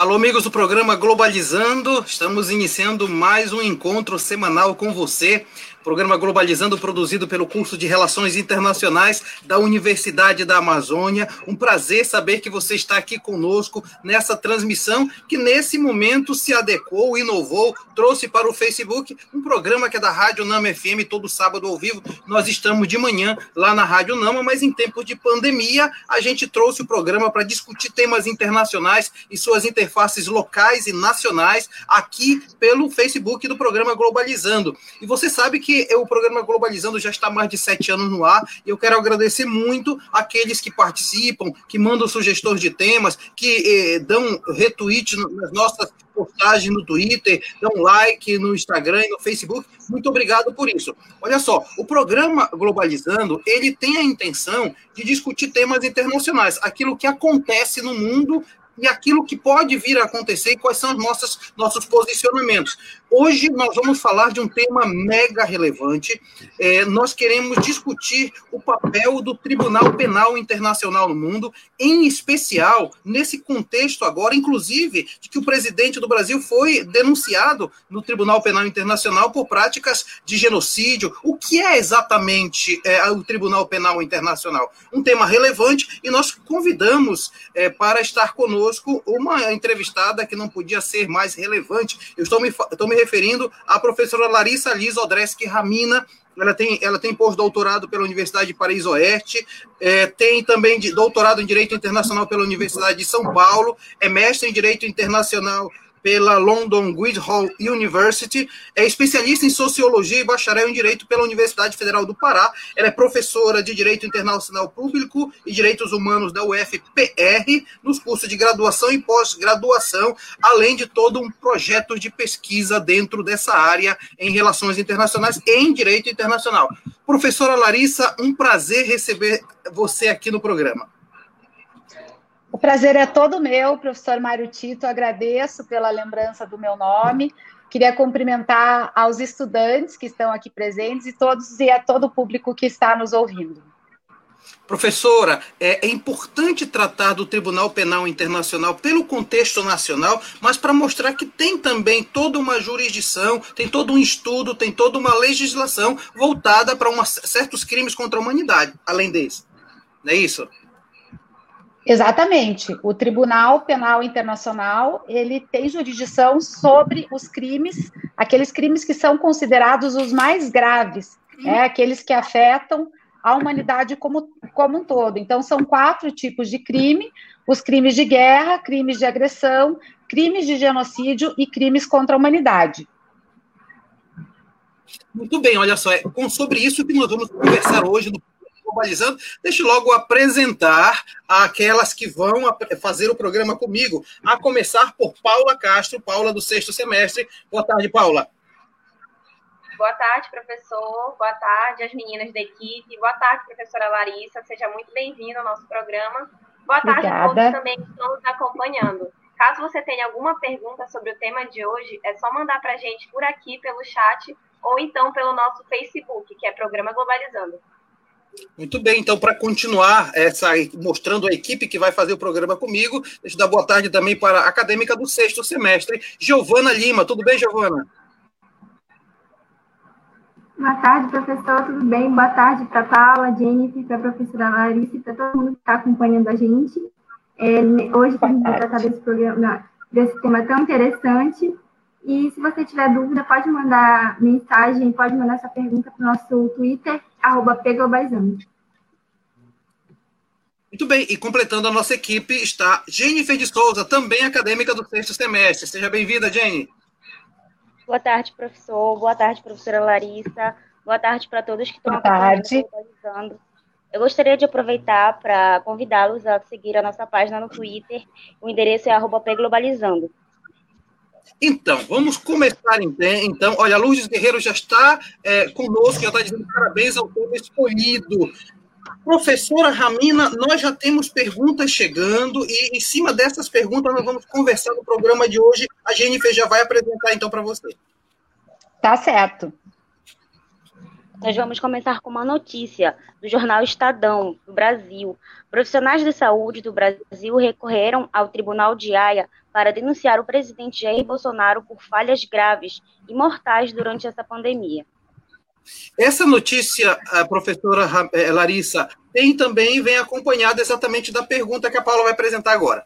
Alô, amigos do programa Globalizando, estamos iniciando mais um encontro semanal com você Programa Globalizando, produzido pelo curso de Relações Internacionais da Universidade da Amazônia. Um prazer saber que você está aqui conosco nessa transmissão que, nesse momento, se adequou, inovou, trouxe para o Facebook um programa que é da Rádio Nama FM, todo sábado ao vivo. Nós estamos de manhã lá na Rádio Nama, mas em tempos de pandemia, a gente trouxe o programa para discutir temas internacionais e suas interfaces locais e nacionais aqui pelo Facebook do programa Globalizando. E você sabe que o programa Globalizando já está há mais de sete anos no ar e eu quero agradecer muito aqueles que participam, que mandam sugestões de temas, que eh, dão retweet nas nossas postagens no Twitter, dão like no Instagram e no Facebook. Muito obrigado por isso. Olha só, o programa Globalizando, ele tem a intenção de discutir temas internacionais, aquilo que acontece no mundo e aquilo que pode vir a acontecer e quais são os nossos, nossos posicionamentos. Hoje nós vamos falar de um tema mega relevante. É, nós queremos discutir o papel do Tribunal Penal Internacional no mundo, em especial nesse contexto agora, inclusive, de que o presidente do Brasil foi denunciado no Tribunal Penal Internacional por práticas de genocídio. O que é exatamente é, o Tribunal Penal Internacional? Um tema relevante e nós convidamos é, para estar conosco uma entrevistada que não podia ser mais relevante. Eu estou me, estou me referindo à professora Larissa Liz Odreski Ramina, ela tem, ela tem pós-doutorado pela Universidade de Paris Oeste, é, tem também doutorado em Direito Internacional pela Universidade de São Paulo, é mestre em Direito Internacional pela London Guildhall University, é especialista em Sociologia e bacharel em Direito pela Universidade Federal do Pará. Ela é professora de Direito Internacional Público e Direitos Humanos da UFPR, nos cursos de graduação e pós-graduação, além de todo um projeto de pesquisa dentro dessa área em relações internacionais e em Direito Internacional. Professora Larissa, um prazer receber você aqui no programa. O prazer é todo meu, professor Mário Tito. Agradeço pela lembrança do meu nome. Queria cumprimentar aos estudantes que estão aqui presentes e todos e a todo o público que está nos ouvindo. Professora, é, é, importante tratar do Tribunal Penal Internacional pelo contexto nacional, mas para mostrar que tem também toda uma jurisdição, tem todo um estudo, tem toda uma legislação voltada para certos crimes contra a humanidade, além desse. Não é isso? Exatamente. O Tribunal Penal Internacional, ele tem jurisdição sobre os crimes, aqueles crimes que são considerados os mais graves, é, aqueles que afetam a humanidade como, como um todo. Então, são quatro tipos de crime: os crimes de guerra, crimes de agressão, crimes de genocídio e crimes contra a humanidade. Muito bem, olha só, é sobre isso que nós vamos conversar hoje no globalizando, deixe logo apresentar aquelas que vão fazer o programa comigo, a começar por Paula Castro, Paula do sexto semestre. Boa tarde, Paula. Boa tarde, professor. Boa tarde, as meninas da equipe. Boa tarde, professora Larissa. Seja muito bem-vinda ao nosso programa. Boa tarde Obrigada. a todos também que estão nos acompanhando. Caso você tenha alguma pergunta sobre o tema de hoje, é só mandar para a gente por aqui pelo chat ou então pelo nosso Facebook, que é Programa Globalizando. Muito bem, então, para continuar essa, mostrando a equipe que vai fazer o programa comigo, deixa eu dar boa tarde também para a acadêmica do sexto semestre, Giovana Lima. Tudo bem, Giovana? Boa tarde, professor, tudo bem? Boa tarde para a Paula, Jennifer, para a professora Larissa e para todo mundo que está acompanhando a gente. É, hoje a gente vai tratar desse programa, desse tema tão interessante. E se você tiver dúvida, pode mandar mensagem, pode mandar sua pergunta para o nosso Twitter, arroba Peglobalizando. Muito bem, e completando a nossa equipe está Jennifer de Souza, também acadêmica do sexto semestre. Seja bem-vinda, Jenny. Boa tarde, professor. Boa tarde, professora Larissa. Boa tarde para todos que estão acompanhando. Eu gostaria de aproveitar para convidá-los a seguir a nossa página no Twitter. O endereço é arroba Globalizando. Então, vamos começar então. Olha, a Lourdes Guerreiro já está é, conosco, já está dizendo parabéns ao tema escolhido. Professora Ramina, nós já temos perguntas chegando e em cima dessas perguntas nós vamos conversar no programa de hoje. A Jennifer já vai apresentar então para você. Tá certo. Nós vamos começar com uma notícia do jornal Estadão, do Brasil. Profissionais de saúde do Brasil recorreram ao Tribunal de Haia para denunciar o presidente Jair Bolsonaro por falhas graves e mortais durante essa pandemia. Essa notícia, professora eh, Larissa, tem também vem acompanhada exatamente da pergunta que a Paula vai apresentar agora.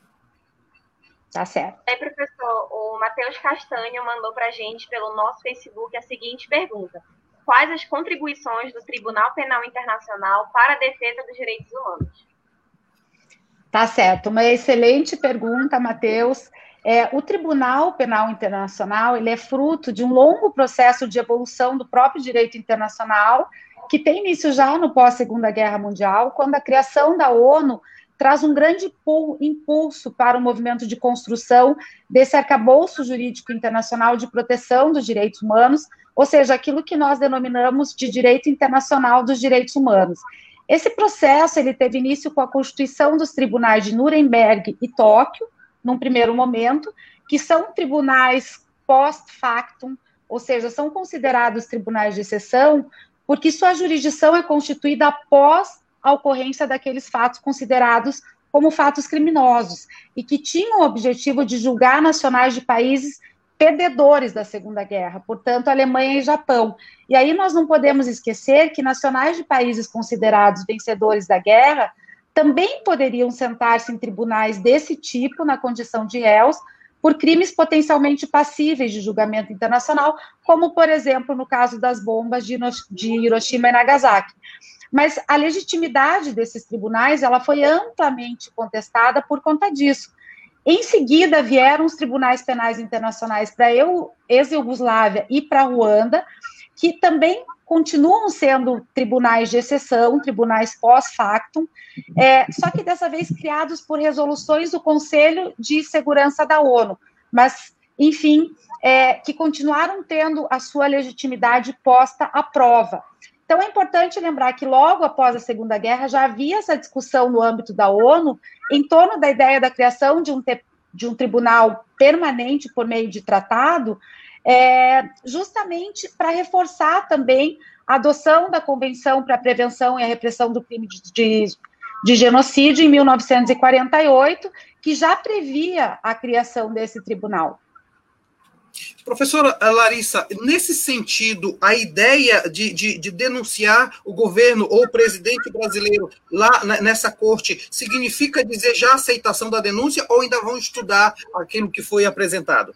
Tá certo. Aí, professor, o Matheus Castanho mandou para a gente pelo nosso Facebook a seguinte pergunta: Quais as contribuições do Tribunal Penal Internacional para a defesa dos direitos humanos? Tá certo, uma excelente pergunta, Matheus. É, o Tribunal Penal Internacional ele é fruto de um longo processo de evolução do próprio direito internacional, que tem início já no pós-Segunda Guerra Mundial, quando a criação da ONU traz um grande impulso para o movimento de construção desse arcabouço jurídico internacional de proteção dos direitos humanos, ou seja, aquilo que nós denominamos de direito internacional dos direitos humanos. Esse processo ele teve início com a constituição dos tribunais de Nuremberg e Tóquio, num primeiro momento, que são tribunais post-factum, ou seja, são considerados tribunais de exceção, porque sua jurisdição é constituída após a ocorrência daqueles fatos considerados como fatos criminosos e que tinham o objetivo de julgar nacionais de países perdedores da Segunda Guerra, portanto, Alemanha e Japão. E aí nós não podemos esquecer que nacionais de países considerados vencedores da guerra também poderiam sentar-se em tribunais desse tipo, na condição de réus, por crimes potencialmente passíveis de julgamento internacional, como, por exemplo, no caso das bombas de Hiroshima e Nagasaki. Mas a legitimidade desses tribunais ela foi amplamente contestada por conta disso. Em seguida, vieram os tribunais penais internacionais para ex-Yugoslávia e para Ruanda, que também continuam sendo tribunais de exceção, tribunais pós-factum, é, só que dessa vez criados por resoluções do Conselho de Segurança da ONU, mas, enfim, é, que continuaram tendo a sua legitimidade posta à prova. Então, é importante lembrar que logo após a Segunda Guerra já havia essa discussão no âmbito da ONU em torno da ideia da criação de um, de um tribunal permanente por meio de tratado, é, justamente para reforçar também a adoção da Convenção para a Prevenção e a Repressão do Crime de, de, de Genocídio em 1948, que já previa a criação desse tribunal. Professora Larissa, nesse sentido, a ideia de, de, de, denunciar o governo ou o presidente brasileiro lá nessa corte significa dizer já aceitação da denúncia ou ainda vão estudar aquilo que foi apresentado?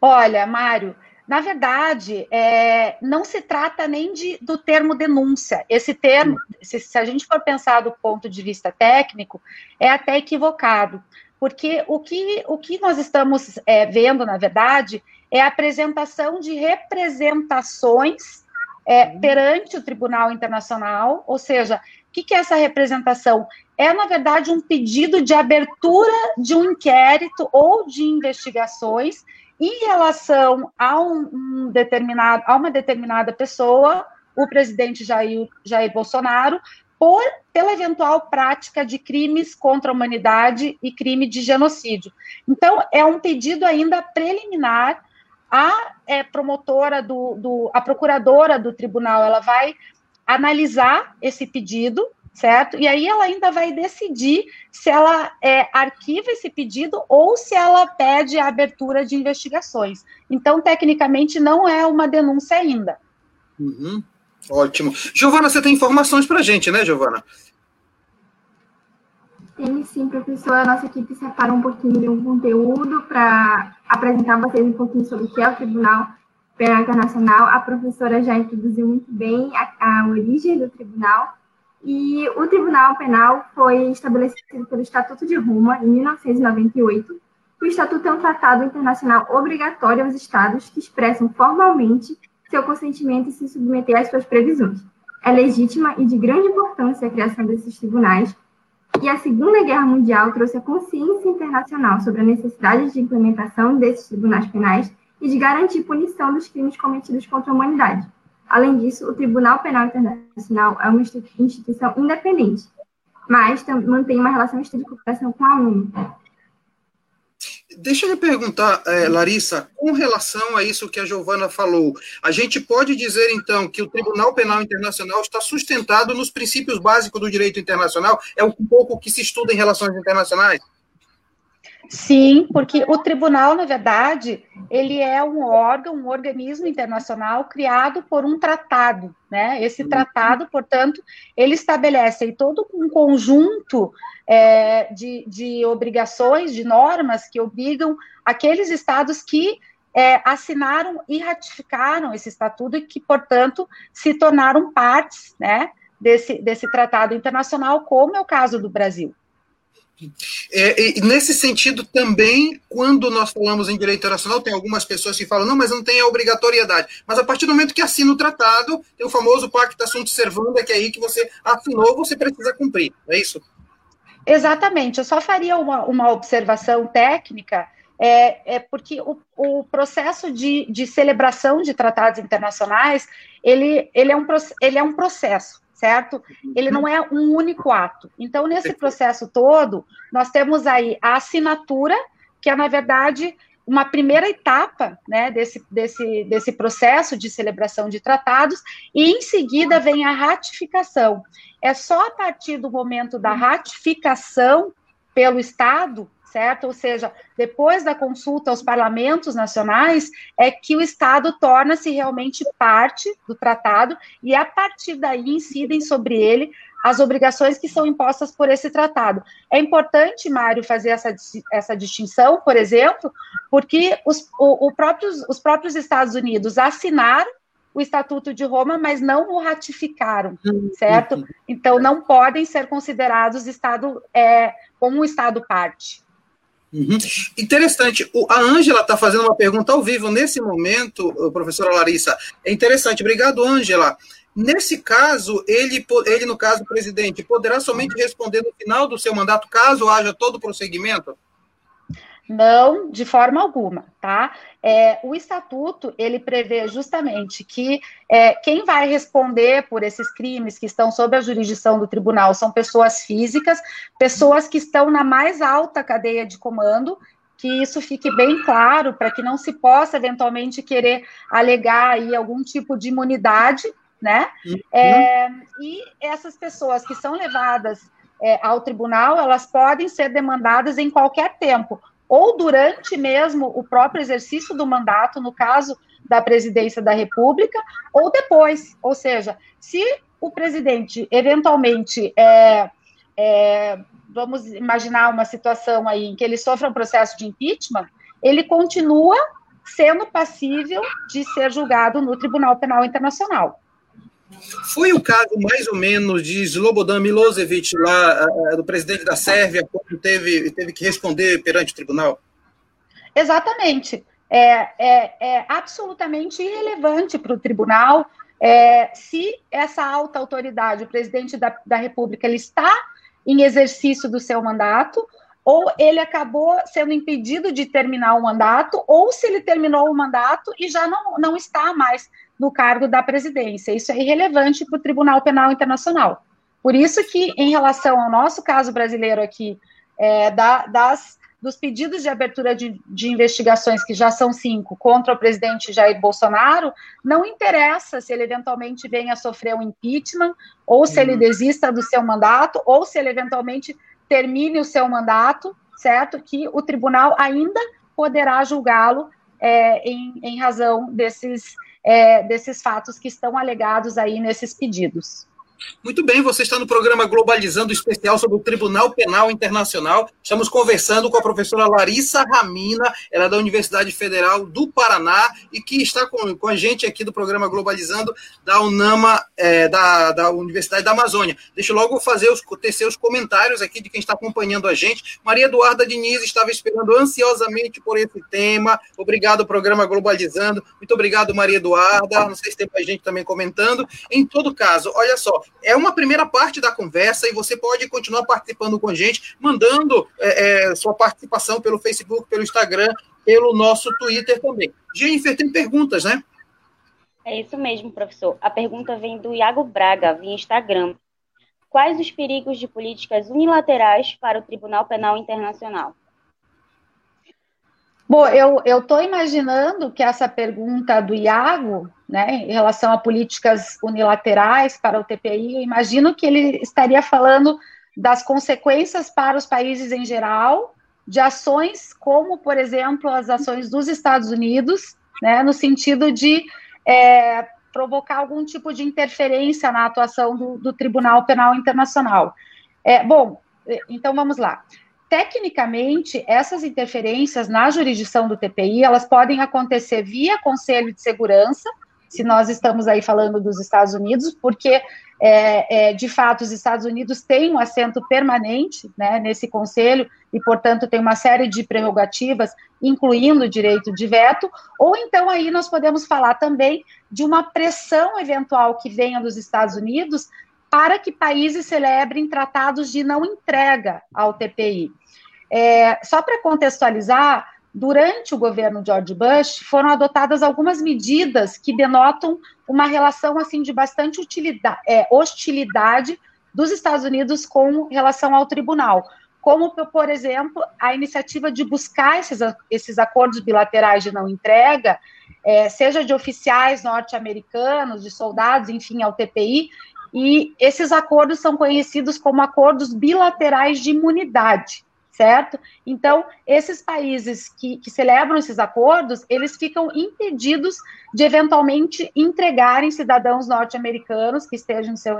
Olha, Mário, na verdade, é, não se trata nem de, do termo denúncia. Esse termo, se, se a gente for pensar do ponto de vista técnico, é até equivocado porque o que, o que nós estamos é, vendo, na verdade, é a apresentação de representações é, perante o Tribunal Internacional, ou seja, o que, que é essa representação? É, na verdade, um pedido de abertura de um inquérito ou de investigações em relação a, um, um determinado, a uma determinada pessoa, o presidente Jair, Jair Bolsonaro, por, pela eventual prática de crimes contra a humanidade e crime de genocídio. Então, é um pedido ainda preliminar. A é, promotora do, do, a procuradora do tribunal, ela vai analisar esse pedido, certo? E aí ela ainda vai decidir se ela é, arquiva esse pedido ou se ela pede a abertura de investigações. Então, tecnicamente, não é uma denúncia ainda. Uhum. Ótimo. Giovana, você tem informações para a gente, né, Giovana? Tem sim, professor. A nossa equipe separou um pouquinho de um conteúdo para apresentar a vocês um pouquinho sobre o que é o Tribunal Penal Internacional. A professora já introduziu muito bem a, a origem do tribunal. E o Tribunal Penal foi estabelecido pelo Estatuto de Roma em 1998. O Estatuto é um tratado internacional obrigatório aos Estados que expressam formalmente seu consentimento e se submeter às suas previsões. É legítima e de grande importância a criação desses tribunais, e a Segunda Guerra Mundial trouxe a consciência internacional sobre a necessidade de implementação desses tribunais penais e de garantir punição dos crimes cometidos contra a humanidade. Além disso, o Tribunal Penal Internacional é uma instituição independente, mas mantém uma relação estreita de cooperação com a ONU. Deixa eu perguntar, é, Larissa, com relação a isso que a Giovana falou, a gente pode dizer, então, que o Tribunal Penal Internacional está sustentado nos princípios básicos do direito internacional? É um pouco o que se estuda em relações internacionais? Sim, porque o tribunal, na verdade, ele é um órgão, um organismo internacional criado por um tratado, né? Esse uhum. tratado, portanto, ele estabelece todo um conjunto é, de, de obrigações, de normas que obrigam aqueles estados que é, assinaram e ratificaram esse estatuto e que, portanto, se tornaram partes, né, desse, desse tratado internacional, como é o caso do Brasil. É, nesse sentido, também, quando nós falamos em direito internacional, tem algumas pessoas que falam, não, mas não tem a obrigatoriedade. Mas a partir do momento que assina o tratado, tem o famoso pacta sunt servanda, que é aí que você assinou, você precisa cumprir, é isso? Exatamente, eu só faria uma, uma observação técnica, é, é porque o, o processo de, de celebração de tratados internacionais, ele, ele, é um, ele é um processo certo? Ele não é um único ato. Então, nesse processo todo, nós temos aí a assinatura, que é, na verdade, uma primeira etapa né, desse, desse, desse processo de celebração de tratados, e em seguida vem a ratificação. É só a partir do momento da ratificação pelo Estado certo? Ou seja, depois da consulta aos parlamentos nacionais, é que o Estado torna-se realmente parte do tratado e a partir daí incidem sobre ele as obrigações que são impostas por esse tratado. É importante, Mário, fazer essa, essa distinção, por exemplo, porque os, o, o próprios, os próprios Estados Unidos assinaram o Estatuto de Roma, mas não o ratificaram, certo? Então, não podem ser considerados Estado é, como um Estado parte. Uhum. Interessante. O, a Ângela está fazendo uma pergunta ao vivo nesse momento, professora Larissa. É interessante. Obrigado, Ângela. Nesse caso, ele, ele, no caso, presidente, poderá somente responder no final do seu mandato, caso haja todo o prosseguimento? Não, de forma alguma, tá? É, o estatuto ele prevê justamente que é, quem vai responder por esses crimes que estão sob a jurisdição do tribunal são pessoas físicas, pessoas que estão na mais alta cadeia de comando, que isso fique bem claro para que não se possa eventualmente querer alegar aí algum tipo de imunidade, né? Uhum. É, e essas pessoas que são levadas é, ao tribunal, elas podem ser demandadas em qualquer tempo, ou durante mesmo o próprio exercício do mandato, no caso da presidência da República, ou depois. Ou seja, se o presidente eventualmente é, é, vamos imaginar uma situação aí em que ele sofra um processo de impeachment, ele continua sendo passível de ser julgado no Tribunal Penal Internacional. Foi o caso, mais ou menos, de Slobodan Milosevic, lá, do presidente da Sérvia, quando teve, teve que responder perante o tribunal? Exatamente. É, é, é absolutamente irrelevante para o tribunal é, se essa alta autoridade, o presidente da, da República, ele está em exercício do seu mandato, ou ele acabou sendo impedido de terminar o mandato, ou se ele terminou o mandato e já não, não está mais no cargo da presidência. Isso é irrelevante para o Tribunal Penal Internacional. Por isso que, em relação ao nosso caso brasileiro aqui, é, da, das, dos pedidos de abertura de, de, investigações, que já são cinco, contra o presidente Jair Bolsonaro, não interessa se ele eventualmente venha a sofrer um impeachment, ou se ele uhum. desista do seu mandato, ou se ele eventualmente termine o seu mandato, certo? Que o tribunal ainda poderá julgá-lo é, em, em razão desses é, desses fatos que estão alegados aí nesses pedidos. Muito bem, você está no programa Globalizando Especial sobre o Tribunal Penal Internacional. Estamos conversando com a professora Larissa Ramina, ela é da Universidade Federal do Paraná e que está com, com a gente aqui do programa Globalizando da UNAMA, é, da, da Universidade da Amazônia. Deixa eu logo fazer os, tecer os comentários aqui de quem está acompanhando a gente. Maria Eduarda Diniz estava esperando ansiosamente por esse tema. Obrigado, programa Globalizando. Muito obrigado, Maria Eduarda. Não sei se tem mais gente também comentando. Em todo caso, olha só, é uma primeira parte da conversa e você pode continuar participando com a gente, mandando é, é, sua participação pelo Facebook, pelo Instagram, pelo nosso Twitter também. Jennifer, tem perguntas, né? É isso mesmo, professor. A pergunta vem do Iago Braga, via Instagram. Quais os perigos de políticas unilaterais para o Tribunal Penal Internacional? Bom, eu estou imaginando que essa pergunta do Iago, né, em relação a políticas unilaterais para o TPI, eu imagino que ele estaria falando das consequências para os países em geral, de ações como, por exemplo, as ações dos Estados Unidos, né, no sentido de é, provocar algum tipo de interferência na atuação do, do Tribunal Penal Internacional. É, bom, então vamos lá. Tecnicamente, essas interferências na jurisdição do TPI, elas podem acontecer via Conselho de Segurança, se nós estamos aí falando dos Estados Unidos, porque, é, é, de fato, os Estados Unidos têm um assento permanente né, nesse conselho e, portanto, tem uma série de prerrogativas, incluindo o direito de veto, ou então aí nós podemos falar também de uma pressão eventual que venha dos Estados Unidos para que países celebrem tratados de não entrega ao TPI. É, só para contextualizar, durante o governo George Bush, foram adotadas algumas medidas que denotam uma relação assim de bastante é, hostilidade dos Estados Unidos com relação ao tribunal, como, por exemplo, a iniciativa de buscar esses, esses acordos bilaterais de não entrega, é, seja de oficiais norte-americanos, de soldados, enfim, ao TPI, e esses acordos são conhecidos como acordos bilaterais de imunidade certo? Então, esses países que, que, celebram esses acordos, eles ficam impedidos de eventualmente entregarem cidadãos norte-americanos que estejam no seu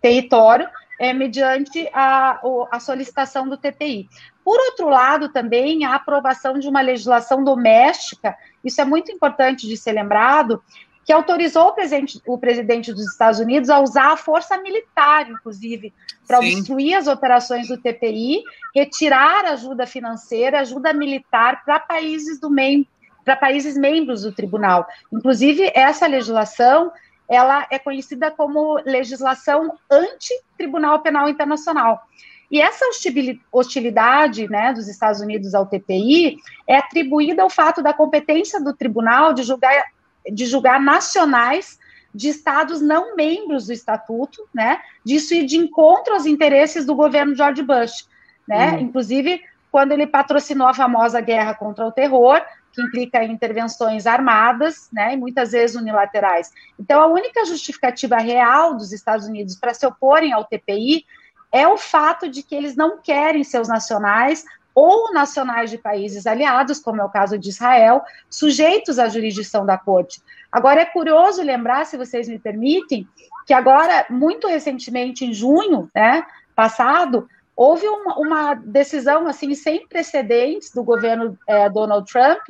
território, é, mediante a, a solicitação do TPI. Por outro lado, também a aprovação de uma legislação doméstica, isso é muito importante de ser lembrado, que autorizou o presidente, o presidente dos Estados Unidos a usar a força militar, inclusive, para obstruir as operações do TPI, retirar ajuda financeira, ajuda militar para países do meio, para países membros do tribunal. Inclusive, essa legislação ela é conhecida como legislação anti-tribunal penal internacional. E essa hostilidade né, dos Estados Unidos ao TPI é atribuída ao fato da competência do tribunal de julgar de julgar nacionais de estados não membros do estatuto, né? Disso ir de encontro aos interesses do governo George Bush, né? Uhum. Inclusive quando ele patrocinou a famosa guerra contra o terror, que implica intervenções armadas, né, e muitas vezes unilaterais. Então, a única justificativa real dos Estados Unidos para se oporem ao TPI é o fato de que eles não querem seus nacionais ou nacionais de países aliados, como é o caso de Israel, sujeitos à jurisdição da corte. Agora, é curioso lembrar, se vocês me permitem, que agora, muito recentemente, em junho, né, passado, houve uma, uma decisão, assim, sem precedentes do governo é, Donald Trump,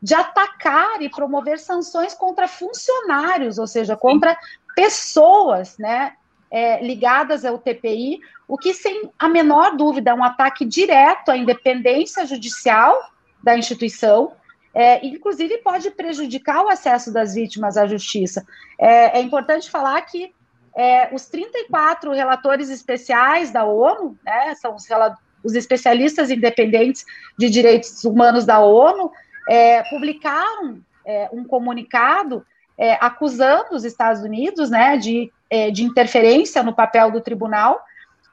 de atacar e promover sanções contra funcionários, ou seja, contra pessoas, né, é, ligadas ao TPI, o que, sem a menor dúvida, é um ataque direto à independência judicial da instituição, é, inclusive pode prejudicar o acesso das vítimas à justiça. É, é importante falar que é, os 34 relatores especiais da ONU, né, são os, os, especialistas independentes de direitos humanos da ONU, é, publicaram é, um comunicado é, acusando os Estados Unidos né, de, de interferência no papel do tribunal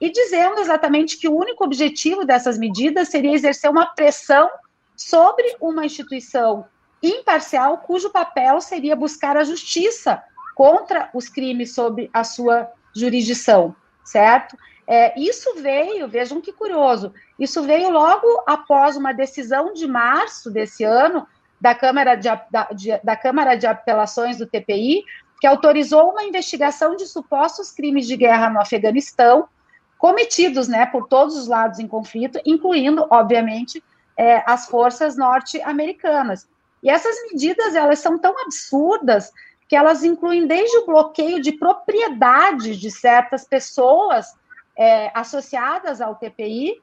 e dizendo exatamente que o único objetivo dessas medidas seria exercer uma pressão sobre uma instituição imparcial cujo papel seria buscar a justiça contra os crimes sob a sua jurisdição, certo? É, isso veio, vejam que curioso, isso veio logo após uma decisão de março desse ano da Câmara de, da, de, da Câmara de Apelações do TPI, que autorizou uma investigação de supostos crimes de guerra no Afeganistão, cometidos né, por todos os lados em conflito, incluindo, obviamente, é, as forças norte-americanas. E essas medidas elas são tão absurdas que elas incluem desde o bloqueio de propriedade de certas pessoas é, associadas ao TPI,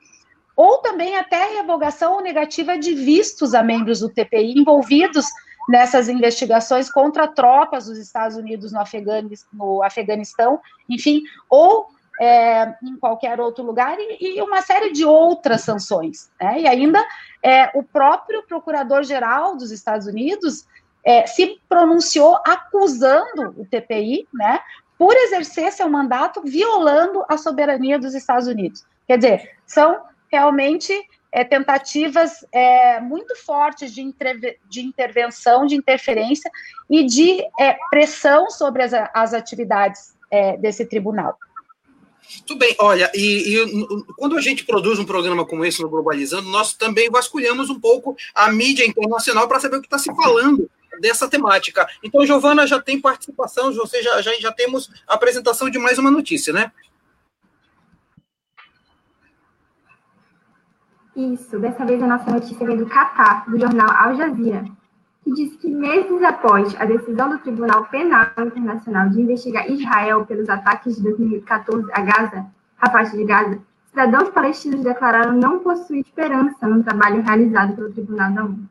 ou também até revogação ou negativa de vistos a membros do TPI envolvidos nessas investigações contra tropas dos Estados Unidos no, no Afeganistão, enfim, ou é, em qualquer outro lugar, e, e, uma série de outras sanções. Né? E ainda é, o próprio procurador-geral dos Estados Unidos é, se pronunciou acusando o TPI né, por exercer seu mandato violando a soberania dos Estados Unidos. Quer dizer, são realmente é, tentativas é, muito fortes de, de, intervenção, de interferência e de é, pressão sobre as, as atividades desse tribunal. Tudo bem, olha, e, e, quando a gente produz um programa como esse no Globalizando, nós também vasculhamos um pouco a mídia internacional para saber o que está se falando dessa temática. Então, Giovana já tem participação, você já, já, já temos a apresentação de mais uma notícia, né? Isso, dessa vez a nossa notícia vem do Catar, do jornal Al Jazeera, que diz que meses após a decisão do Tribunal Penal Internacional de investigar Israel pelos ataques de 2014 a Gaza, a faixa de Gaza, cidadãos palestinos declararam não possuir esperança no trabalho realizado pelo Tribunal da ONU.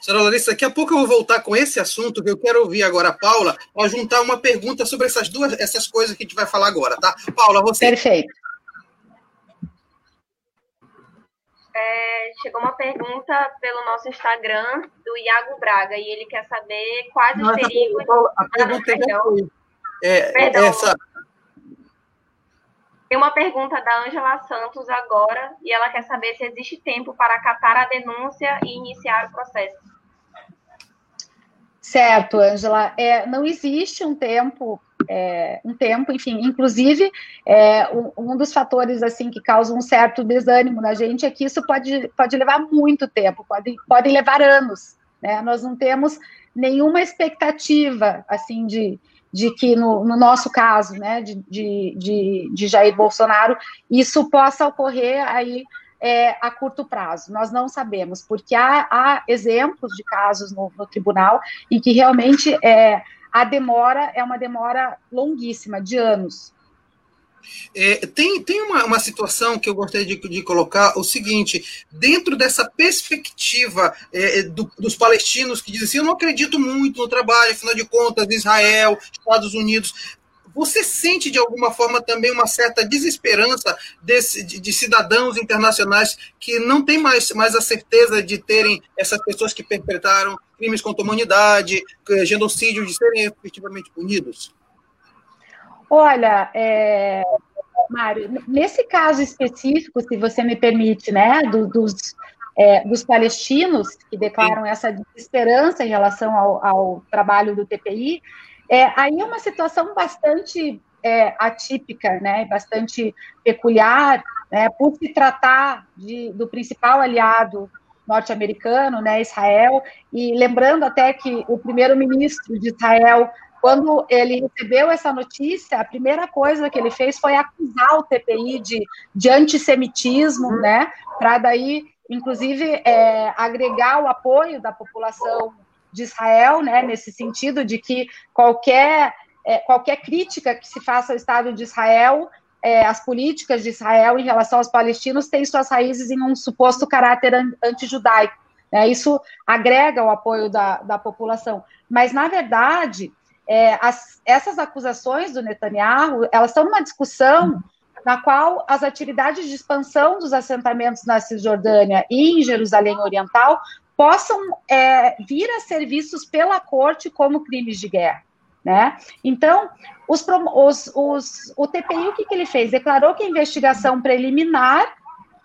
Senhora Larissa, daqui a pouco eu vou voltar com esse assunto, que eu quero ouvir agora a Paula, para juntar uma pergunta sobre essas duas, essas coisas que a gente vai falar agora, tá? Paula, você. Perfeito. É, chegou uma pergunta pelo nosso Instagram do Iago Braga e ele quer saber quais os perigos. A pergunta ah, é, perdão. essa. Tem uma pergunta da Ângela Santos agora e ela quer saber se existe tempo para acatar a denúncia e iniciar o processo. Certo, Ângela. É, não existe um tempo é, um tempo, enfim, inclusive é, um, um, dos fatores assim que causa um certo desânimo na gente é que isso pode, pode levar muito tempo, pode, pode levar anos, né? Nós não temos nenhuma expectativa assim de, de que no, no nosso caso, né, de, de, de, de Jair Bolsonaro, isso possa ocorrer aí é, a curto prazo. Nós não sabemos, porque há, há exemplos de casos no, no tribunal em que realmente é, a demora é uma demora longuíssima, de anos. É, tem tem uma, uma situação que eu gostaria de, de colocar, o seguinte, dentro dessa perspectiva é, do, dos palestinos que dizem assim, eu não acredito muito no trabalho, afinal de contas, Israel, Estados Unidos, você sente de alguma forma também uma certa desesperança desse, de, de, cidadãos internacionais que não têm mais, mais a certeza de terem essas pessoas que perpetraram crimes contra a humanidade, genocídio, de serem efetivamente punidos? Olha, é, Mário, nesse caso específico, se você me permite, né, do, dos, é, dos palestinos que declaram essa desesperança em relação ao, ao trabalho do TPI, é, aí é uma situação bastante é, atípica, né, bastante peculiar, né, por se tratar de, do principal aliado norte-americano, né, Israel, e lembrando até que o primeiro-ministro de Israel, quando ele recebeu essa notícia, a primeira coisa que ele fez foi acusar o TPI de, de antissemitismo, né, para daí, inclusive, é, agregar o apoio da população de Israel, né, nesse sentido de que qualquer, é, qualquer crítica que se faça ao Estado de Israel, é, as políticas de Israel em relação aos palestinos têm suas raízes em um suposto caráter antijudaico. Né, isso agrega o apoio da, da população. Mas, na verdade, é, as, essas acusações do Netanyahu, elas estão numa discussão na qual as atividades de expansão dos assentamentos na Cisjordânia e em Jerusalém Oriental possam é, vir a ser vistos pela corte como crimes de guerra. Né? Então, os, os, os, o TPI, o que, que ele fez? Declarou que a investigação preliminar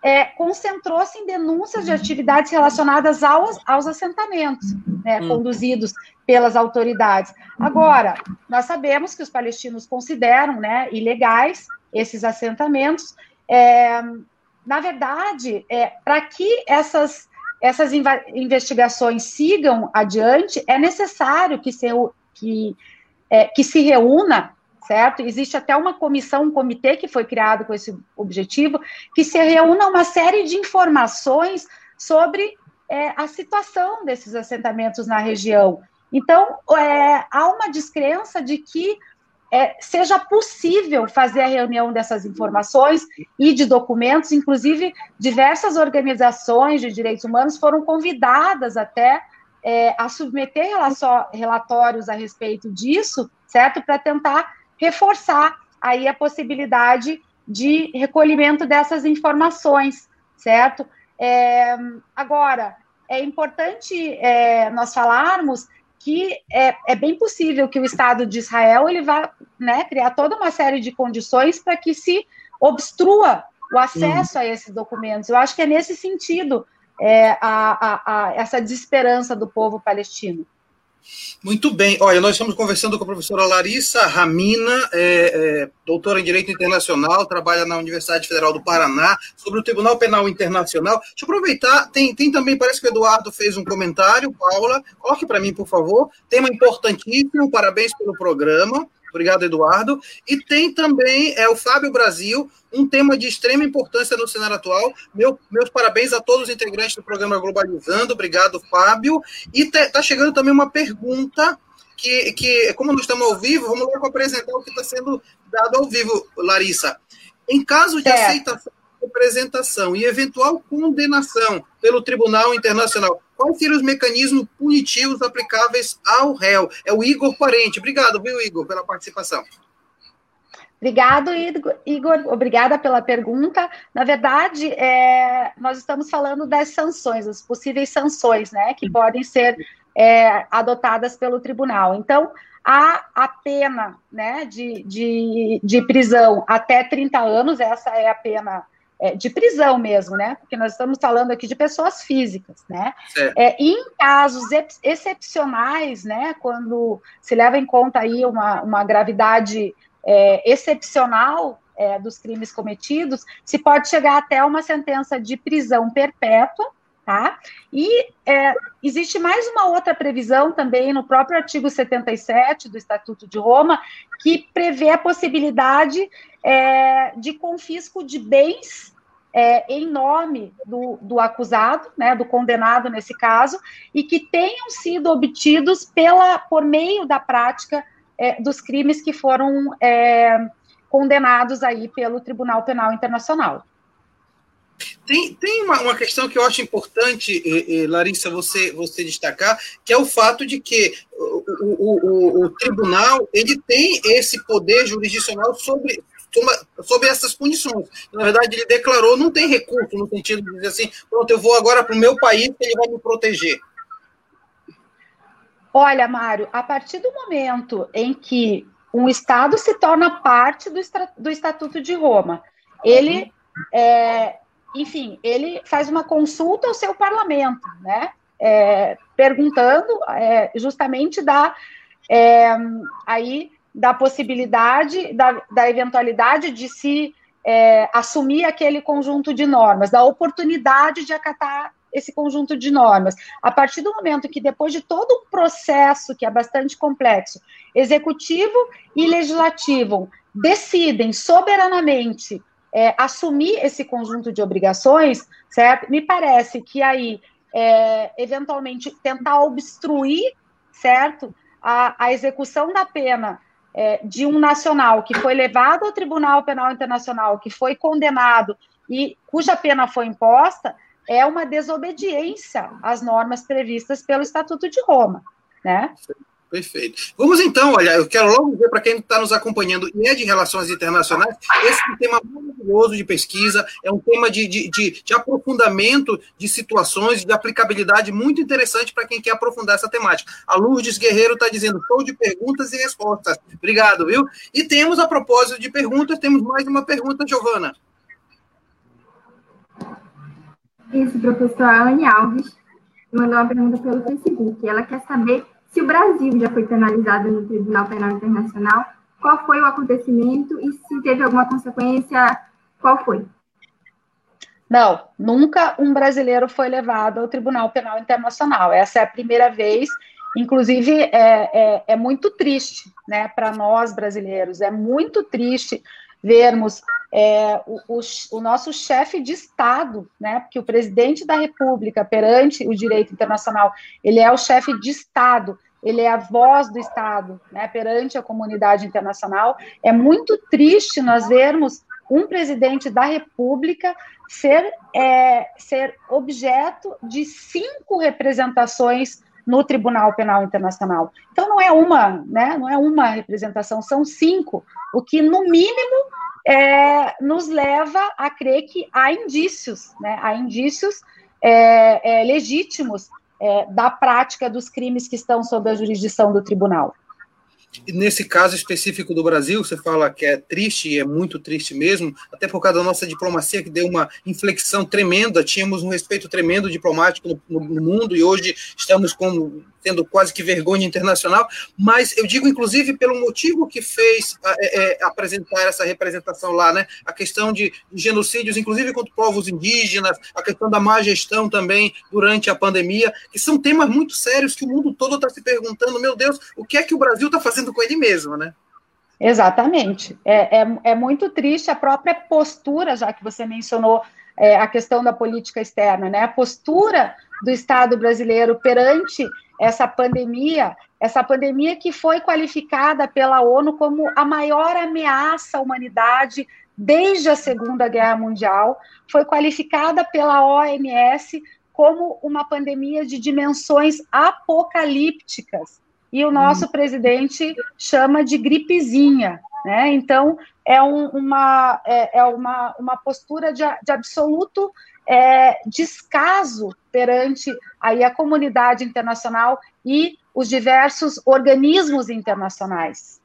é, concentrou-se em denúncias de atividades relacionadas aos, aos assentamentos, né, hum. conduzidos pelas autoridades. Agora, nós sabemos que os palestinos consideram né, ilegais esses assentamentos. É, na verdade, é, para que essas essas investigações sigam adiante, é necessário que se, que, é, que se reúna, certo? Existe até uma comissão, um comitê que foi criado com esse objetivo, que se reúna uma série de informações sobre é, a situação desses assentamentos na região. Então, é, há uma descrença de que é, seja possível fazer a reunião dessas informações e de documentos, inclusive diversas organizações de direitos humanos foram convidadas até é, a submeter relatórios a respeito disso, certo? Para tentar reforçar aí a possibilidade de recolhimento dessas informações, certo? É, agora, é importante é, nós falarmos que é, é bem possível que o Estado de Israel ele vá né, criar toda uma série de condições para que se obstrua o acesso a esses documentos. Eu acho que é nesse sentido é, a, a, a, essa desesperança do povo palestino. Muito bem. Olha, nós estamos conversando com a professora Larissa Ramina, é, é, doutora em Direito Internacional, trabalha na Universidade Federal do Paraná, sobre o Tribunal Penal Internacional. Deixa eu aproveitar, tem, tem também, parece que o Eduardo fez um comentário, Paula, coloque para mim, por favor. Tema importantíssimo, parabéns pelo programa. Obrigado, Eduardo. E tem também é, o Fábio Brasil, um tema de extrema importância no cenário atual. Meu, meus parabéns a todos os integrantes do programa Globalizando. Obrigado, Fábio. E está chegando também uma pergunta que, que, como nós estamos ao vivo, vamos logo apresentar o que está sendo dado ao vivo, Larissa. Em caso de é. aceitação representação e eventual condenação pelo Tribunal Internacional, quais seriam os mecanismos punitivos aplicáveis ao réu? É o Igor Parente. Obrigado, viu, Igor, pela participação. Obrigado, Igor. Obrigada pela pergunta. Na verdade, é, nós estamos falando das sanções, as possíveis sanções, né, que podem ser é, adotadas pelo tribunal. Então, há a pena né, de, de, de prisão até 30 anos, essa é a pena é, de prisão mesmo, né? Porque nós estamos falando aqui de pessoas físicas, né? É, e em casos ex excepcionais, né? Quando se leva em conta aí uma, uma gravidade é, excepcional é, dos crimes cometidos, se pode chegar até uma sentença de prisão perpétua, tá? E é, existe mais uma outra previsão também no próprio artigo 77 do Estatuto de Roma, que prevê a possibilidade é, de confisco de bens é, em nome do, do, acusado, né, do condenado nesse caso, e que tenham sido obtidos pela, por meio da prática é, dos crimes que foram é, condenados aí pelo Tribunal Penal Internacional. Tem, tem uma, uma, questão que eu acho importante, eh, eh, Larissa, você, você destacar, que é o fato de que o, o, o, o tribunal ele tem esse poder jurisdicional sobre, sobre essas punições. Na verdade, ele declarou, não tem recurso no sentido de dizer assim, pronto, eu vou agora para o meu país que ele vai me proteger. Olha, Mário, a partir do momento em que um Estado se torna parte do, do Estatuto de Roma, ele, é, enfim, ele faz uma consulta ao seu parlamento, né? É, perguntando é, justamente da é, aí da possibilidade, da, da eventualidade de se é, assumir aquele conjunto de normas, da oportunidade de acatar esse conjunto de normas. A partir do momento que, depois de todo um processo que é bastante complexo, executivo e legislativo decidem soberanamente é, assumir esse conjunto de obrigações, certo? Me parece que aí, é, eventualmente, tentar obstruir, certo, a, a execução da pena é, de um nacional que foi levado ao Tribunal Penal Internacional, que foi condenado e cuja pena foi imposta, é uma desobediência às normas previstas pelo Estatuto de Roma, né? Perfeito. Vamos então, olha, eu quero logo dizer para quem está nos acompanhando e é de relações internacionais, esse é um tema maravilhoso de pesquisa, é um tema de, de, de, de aprofundamento de situações, de aplicabilidade muito interessante para quem quer aprofundar essa temática. A Lourdes Guerreiro está dizendo show de perguntas e respostas. Obrigado, viu? E temos, a propósito de perguntas, temos mais uma pergunta, Giovana. Isso, professora Anne Alves mandou uma pergunta pelo Facebook. Ela quer saber se o Brasil já foi penalizado no Tribunal Penal Internacional, qual foi o acontecimento e se teve alguma consequência, qual foi? Não, nunca um brasileiro foi levado ao Tribunal Penal Internacional. Essa é a primeira vez. Inclusive, é, é, é muito triste né, para nós brasileiros, é muito triste vermos é, o, o, o, nosso chefe de Estado, né, porque o presidente da República, perante o direito internacional, ele é o chefe de Estado, ele é a voz do Estado, né, perante a comunidade internacional. É muito triste nós vermos um presidente da República ser, é, ser objeto de cinco representações no Tribunal Penal Internacional. Então não é uma, né, não é uma representação, são cinco, o que no mínimo é, nos leva a crer que há indícios, né, há indícios é, é, legítimos é, da prática dos crimes que estão sob a jurisdição do tribunal. Nesse caso específico do Brasil, você fala que é triste, e é muito triste mesmo, até por causa da nossa diplomacia, que deu uma inflexão tremenda, tínhamos um respeito tremendo diplomático no, no mundo, e hoje estamos com, tendo quase que vergonha internacional, mas eu digo, inclusive, pelo motivo que fez é, é, apresentar essa representação lá, né? A questão de genocídios, inclusive contra povos indígenas, a questão da má gestão também durante a pandemia, que são temas muito sérios que o mundo todo está se perguntando, meu Deus, o que é que o Brasil está fazendo com ele mesmo, né? Exatamente. É, é, é, muito triste a própria postura, já que você mencionou é, a questão da política externa, né? A postura do Estado brasileiro perante essa pandemia, essa pandemia que foi qualificada pela ONU como a maior ameaça à humanidade desde a Segunda Guerra Mundial, foi qualificada pela OMS como uma pandemia de dimensões apocalípticas e o nosso presidente chama de gripezinha, né? Então é, um, uma, é, é, uma, uma postura de, de absoluto é, descaso perante aí a comunidade internacional e os diversos organismos internacionais.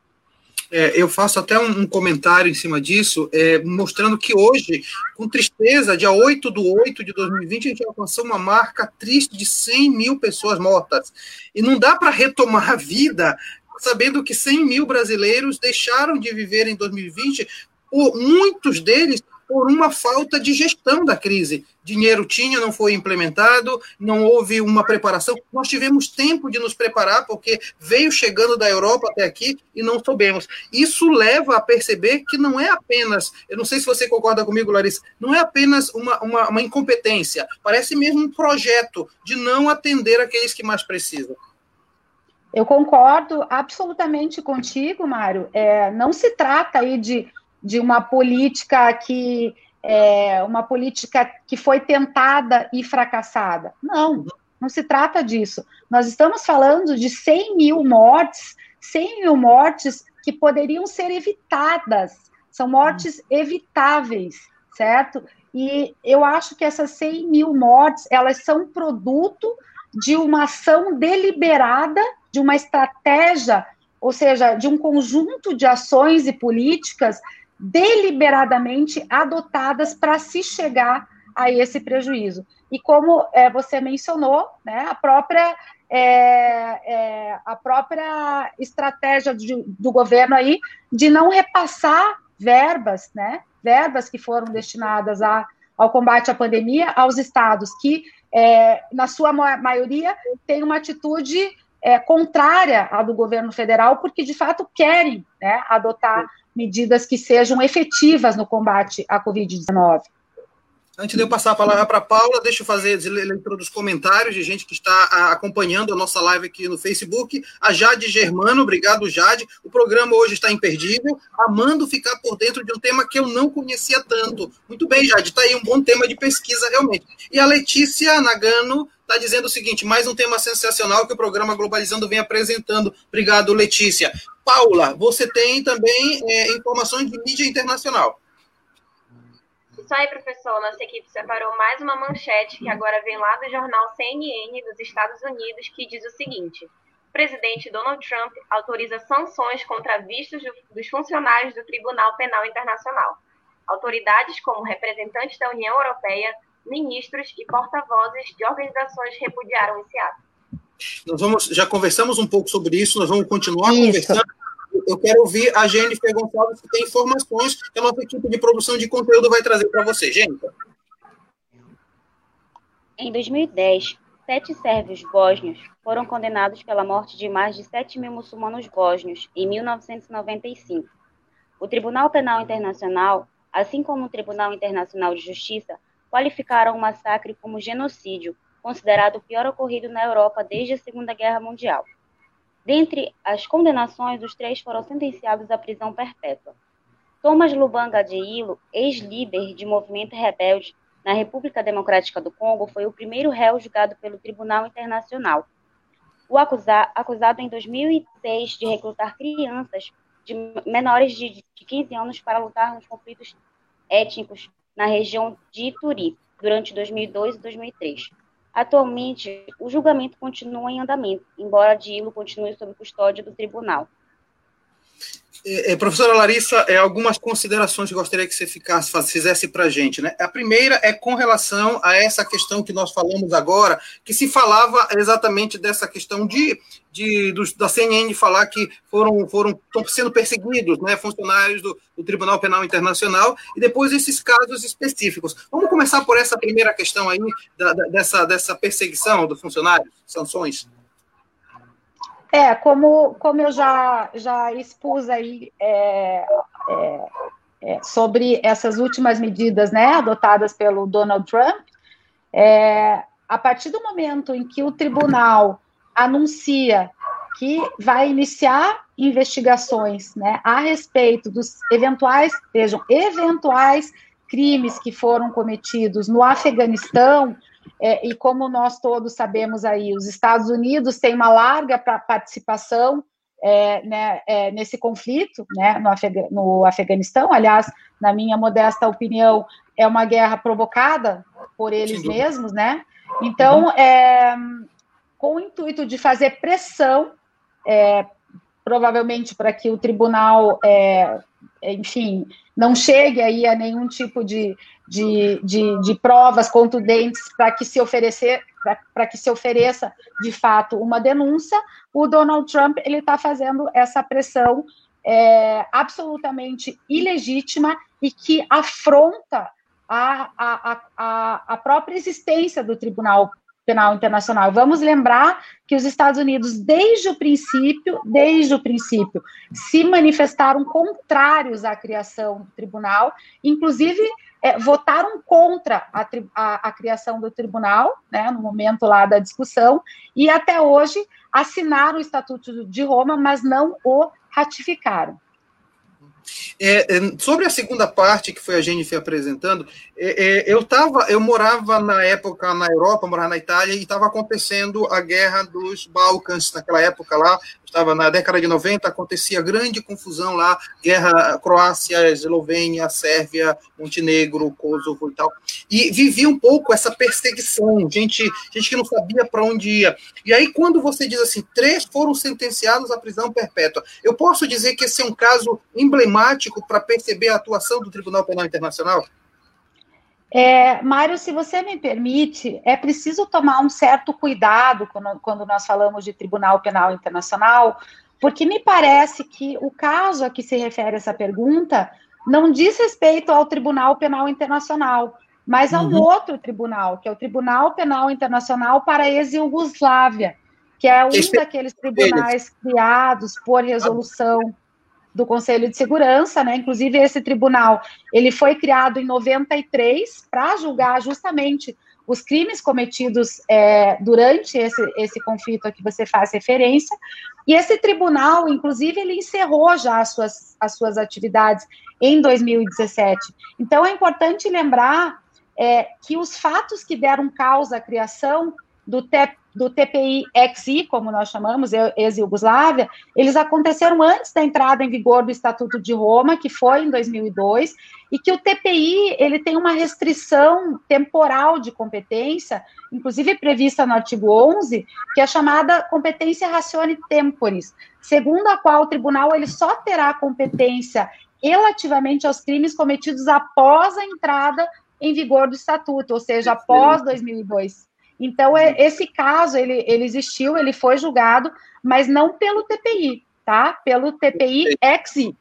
É, eu faço até um, um, comentário em cima disso, é, mostrando que hoje, com tristeza, dia 8 de 8 de 2020, a gente alcançou uma marca triste de 100 mil pessoas mortas. E não dá para retomar a vida sabendo que 100 mil brasileiros deixaram de viver em 2020, por muitos deles por uma falta de gestão da crise. Dinheiro tinha, não foi implementado, não houve uma preparação. Nós tivemos tempo de nos preparar, porque veio chegando da Europa até aqui e não soubemos. Isso leva a perceber que não é apenas, eu não sei se você concorda comigo, Larissa, não é apenas uma, uma, uma incompetência, parece mesmo um projeto de não atender aqueles que mais precisam. Eu concordo absolutamente contigo, Mário. É, não se trata aí de de uma política que é, uma política que foi tentada e fracassada. Não, não se trata disso. Nós estamos falando de 100 mil mortes, 100 mil mortes que poderiam ser evitadas, são mortes evitáveis, certo? E eu acho que essas 100 mil mortes, elas são produto de uma ação deliberada, de uma estratégia, ou seja, de um conjunto de ações e políticas deliberadamente adotadas para se chegar a esse prejuízo. E como é, você mencionou, né, a própria é, é, a própria estratégia de, do governo aí de não repassar verbas, né, verbas que foram destinadas a, ao combate à pandemia aos estados que, é, na sua maioria, têm uma atitude é, contrária à do governo federal, porque de fato querem né, adotar medidas que sejam efetivas no combate à Covid-19. Antes de eu passar a palavra para a Paula, deixa eu fazer a leitura dos comentários de gente que está acompanhando a nossa live aqui no Facebook. A Jade Germano, obrigado, Jade. O programa hoje está imperdível, amando ficar por dentro de um tema que eu não conhecia tanto. Muito bem, Jade, está aí um bom tema de pesquisa, realmente. E a Letícia Nagano está dizendo o seguinte: mais um tema sensacional que o programa Globalizando vem apresentando. Obrigado, Letícia. Paula, você tem também é, informações de mídia internacional. Isso aí, professor. Nossa equipe separou mais uma manchete que agora vem lá do jornal CNN dos Estados Unidos, que diz o seguinte: presidente Donald Trump autoriza sanções contra vistos dos funcionários do Tribunal Penal Internacional. Autoridades como representantes da União Europeia, ministros e porta-vozes de organizações repudiaram esse ato. Nós vamos, já conversamos um pouco sobre isso, nós vamos continuar isso. conversando eu quero ouvir a Jennifer Gonçalves, que tem informações que a nossa equipe de produção de conteúdo vai trazer para você. Jennifer. Em 2010, sete sérvios bósnios foram condenados pela morte de mais de 7 mil muçulmanos bósnios em 1995. O Tribunal Penal Internacional, assim como o Tribunal Internacional de Justiça, qualificaram o massacre como genocídio, considerado o pior ocorrido na Europa desde a Segunda Guerra Mundial. Dentre as condenações, os três foram sentenciados à prisão perpétua. Thomas Lubanga Diillo, ex-líder de movimento rebelde na República Democrática do Congo, foi o primeiro réu julgado pelo Tribunal Internacional. O acusado, acusado em 2006 de recrutar crianças de menores de 15 anos para lutar nos conflitos étnicos na região de Ituri, durante 2002 e 2003. Atualmente, o julgamento continua em andamento, embora Dilo continue sob custódia do tribunal. É, é, professora Larissa, é, algumas considerações que gostaria que você ficasse, fizesse para a gente. Né? A primeira é com relação a essa questão que nós falamos agora, que se falava exatamente dessa questão de, de do, da CNN falar que foram, foram estão sendo perseguidos né, funcionários do, do, Tribunal Penal Internacional, e depois esses casos específicos. Vamos começar por essa primeira questão aí, da, da, dessa, dessa perseguição dos funcionários, sanções. É, como, como eu já, já expus aí é, é, é, sobre essas últimas medidas né, adotadas pelo Donald Trump, é, a partir do momento em que o tribunal anuncia que vai iniciar investigações né, a respeito dos eventuais, vejam, eventuais crimes que foram cometidos no Afeganistão, é, e como nós todos sabemos aí, os Estados Unidos têm uma larga participação é, né, é, nesse conflito né, no, Afeg no, Afeganistão. Aliás, na minha modesta opinião, é uma guerra provocada por eles mesmos, né? Então, uhum. é, com o intuito de fazer pressão, é, provavelmente para que o tribunal, é, enfim, não chegue aí a nenhum tipo de, de, de, de provas contundentes para que se oferecer para que se ofereça de fato uma denúncia, o Donald Trump ele está fazendo essa pressão é, absolutamente ilegítima e que afronta a, a, a, a própria existência do Tribunal Penal Internacional. Vamos lembrar que os Estados Unidos, desde o princípio, desde o princípio, se manifestaram contrários à criação do tribunal, inclusive é, votaram contra a, a, a, criação do tribunal, né, no momento lá da discussão, e até hoje assinaram o Estatuto de Roma, mas não o ratificaram. É, é, sobre a segunda parte que foi a Jennifer apresentando, é, é eu tava, eu morava na época na Europa, morava na Itália e estava acontecendo a guerra dos Balcãs naquela época lá, estava na década de 90, acontecia grande confusão lá, guerra Croácia, Eslovênia, Sérvia, Montenegro, Kosovo e tal. E vivia um pouco essa perseguição, gente, gente que não sabia para onde ia. E aí, quando você diz assim, três foram sentenciados à prisão perpétua, eu posso dizer que esse é um caso emblemático para perceber a atuação do Tribunal Penal Internacional? É, Mário, se você me permite, é preciso tomar um certo cuidado quando, quando, nós falamos de Tribunal Penal Internacional, porque me parece que o caso a que se refere essa pergunta não diz respeito ao Tribunal Penal Internacional, mas a um uhum. outro tribunal, que é o Tribunal Penal Internacional para a ex-Yugoslávia, que é um daqueles tribunais criados por resolução do Conselho de Segurança, né? Inclusive esse tribunal, ele foi criado em 93 para julgar justamente os crimes cometidos é, durante esse, esse conflito a que você faz referência. E esse tribunal, inclusive, ele encerrou já as suas, as suas atividades em 2017. Então, é importante lembrar é, que os fatos que deram causa à criação do, TEP, do TPI-XI, como nós chamamos, ex-Yugoslávia, eles aconteceram antes da entrada em vigor do Estatuto de Roma, que foi em 2002, e que o TPI ele tem uma restrição temporal de competência, inclusive prevista no artigo 11, que é chamada competência ratione temporis, segundo a qual o tribunal ele só terá competência relativamente aos crimes cometidos após a entrada em vigor do estatuto, ou seja, após 2002. Então, é, esse caso, ele, ele existiu, ele foi julgado, mas não pelo TPI, tá? Pelo TPI-XI.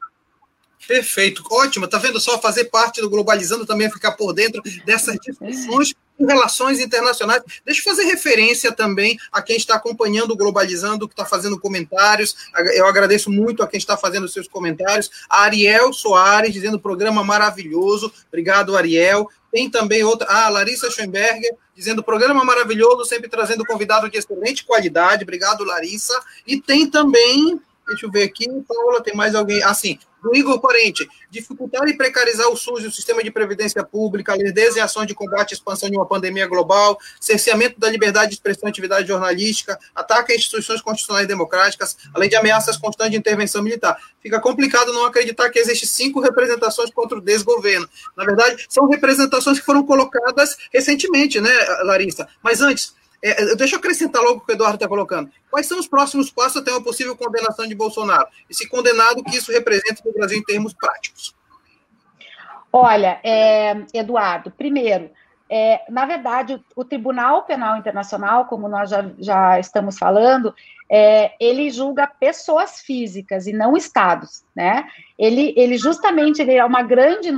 Perfeito, ótimo. Tá vendo só fazer parte do Globalizando também ficar por dentro dessas discussões em relações internacionais. Deixa eu fazer referência também a quem está acompanhando o Globalizando, que está fazendo comentários. Eu agradeço muito a quem está fazendo seus comentários. A Ariel Soares dizendo programa maravilhoso. Obrigado, Ariel. Tem também outra, a Larissa Schoenberger, dizendo programa maravilhoso, sempre trazendo convidado de excelente qualidade. Obrigado, Larissa. E tem também, deixa eu ver aqui, Paula, tem mais alguém? Assim, ah, do Igor Parente, dificultar e precarizar o SUS o sistema de previdência pública, lerdeza e ações de combate à expansão de uma pandemia global, cerceamento da liberdade de expressão e atividade jornalística, ataque a instituições constitucionais democráticas, além de ameaças constantes de intervenção militar. Fica complicado não acreditar que existem cinco representações contra o desgoverno. Na verdade, são representações que foram colocadas recentemente, né, Larissa? Mas antes, É, deixa eu acrescentar logo o que o Eduardo está colocando. Quais são os próximos passos até uma possível condenação de Bolsonaro? Esse condenado que isso representa para o Brasil em termos práticos. Olha, é, Eduardo, primeiro, é, na verdade, o, o, Tribunal Penal Internacional, como nós já, já estamos falando, é, ele julga pessoas físicas e não estados, né? Ele, ele justamente ele é uma grande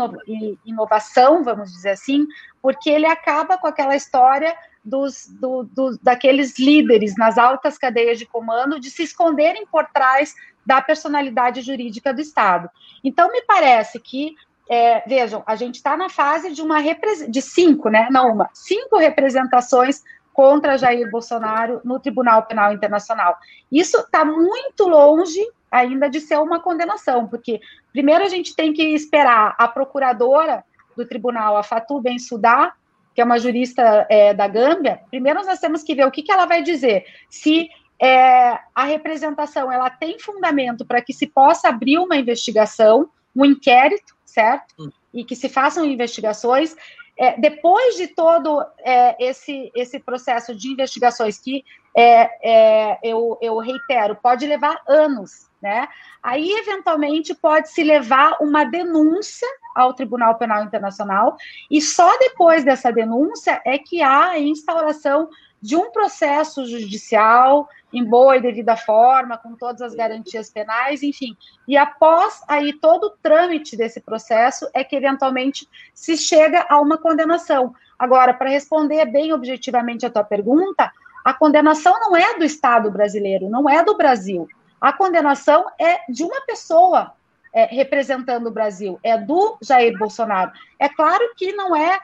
inovação, vamos dizer assim, porque ele acaba com aquela história dos, do, do, daqueles líderes nas altas cadeias de comando de se esconderem por trás da personalidade jurídica do Estado. Então, me parece que é, vejam, a gente está na fase de uma de cinco, né? Não uma, cinco representações contra Jair Bolsonaro no Tribunal Penal Internacional. Isso está muito longe ainda de ser uma condenação, porque primeiro a gente tem que esperar a procuradora do tribunal, a Fatou Bensouda, que é uma jurista é, da Gâmbia, primeiro nós temos que ver o que, que ela vai dizer, se é, a representação ela tem fundamento para que se possa abrir uma investigação, um inquérito, certo? Hum. E que se façam investigações. É, depois de todo é, esse, esse processo de investigações, que é, é, eu, eu reitero, pode levar anos, né? Aí, eventualmente, pode se levar uma denúncia ao Tribunal Penal Internacional, e só depois dessa denúncia é que há a instauração de um processo judicial em boa e devida forma, com todas as garantias penais, enfim. E após aí todo o trâmite desse processo é que eventualmente se chega a uma condenação. Agora, para responder bem objetivamente a tua pergunta, a condenação não é do Estado brasileiro, não é do Brasil. A condenação é de uma pessoa é, representando o Brasil, é do Jair Bolsonaro. É claro que não é,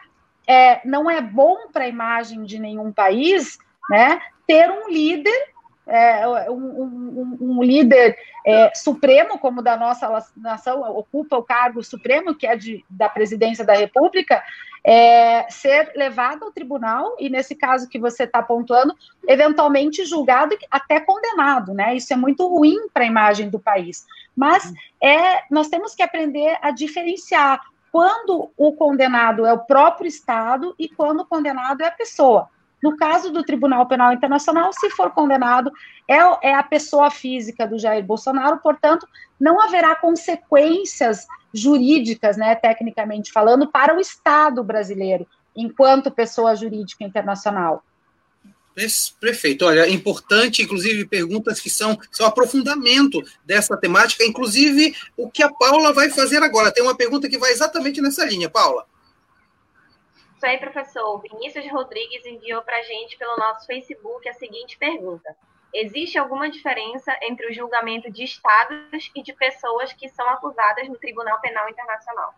é não é bom para a imagem de nenhum país, né, ter um líder é, um, um, um, líder é, supremo, como da nossa nação, ocupa o cargo supremo, que é de, da presidência da República, é, ser levado ao tribunal e, nesse caso que você está pontuando, eventualmente julgado e até condenado, né? Isso é muito ruim para a imagem do país. Mas é, nós temos que aprender a diferenciar quando o condenado é o próprio Estado e quando o condenado é a pessoa. No caso do Tribunal Penal Internacional, se for condenado, é, é a pessoa física do Jair Bolsonaro, portanto, não haverá consequências jurídicas, né, tecnicamente falando, para o Estado brasileiro, enquanto pessoa jurídica internacional. Perfeito. Olha, é importante, inclusive, perguntas que são, são aprofundamento dessa temática, inclusive o que a Paula vai fazer agora. Tem uma pergunta que vai exatamente nessa linha, Paula. Isso aí, professor. Vinícius Rodrigues enviou para a gente pelo nosso Facebook a seguinte pergunta: Existe alguma diferença entre o julgamento de estados e de pessoas que são acusadas no Tribunal Penal Internacional?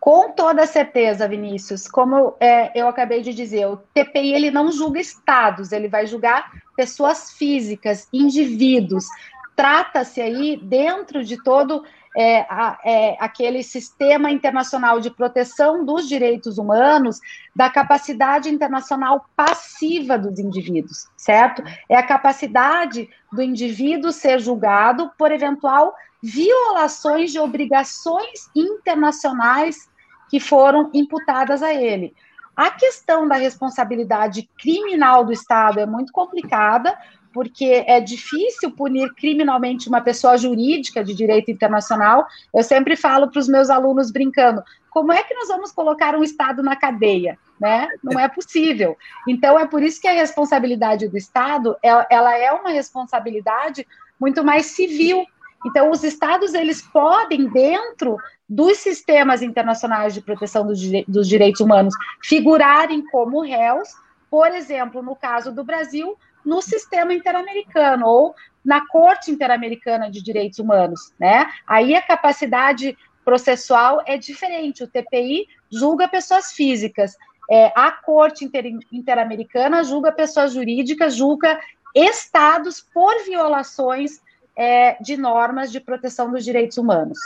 Com toda certeza, Vinícius. Como é, eu acabei de dizer, o TPI ele não julga estados, ele vai julgar pessoas físicas, indivíduos. Trata-se aí dentro de todo é, a, é, aquele sistema internacional de proteção dos direitos humanos, da capacidade internacional passiva dos indivíduos, certo? É a capacidade do indivíduo ser julgado por eventual violações de obrigações internacionais que foram imputadas a ele. A questão da responsabilidade criminal do Estado é muito complicada, porque é difícil punir criminalmente uma pessoa jurídica de direito internacional. Eu sempre falo para os meus alunos brincando: como é que nós vamos colocar um Estado na cadeia? Né? Não é possível. Então é por isso que a responsabilidade do Estado ela é uma responsabilidade muito mais civil. Então os Estados eles podem dentro dos sistemas internacionais de proteção dos, dos direitos humanos figurarem como réus. Por exemplo, no caso do Brasil, no sistema interamericano ou na Corte Interamericana de Direitos Humanos, né? Aí a capacidade processual é diferente. O TPI julga pessoas físicas, é, a Corte Inter Interamericana julga pessoas jurídicas, julga estados por violações é, de normas de proteção dos direitos humanos.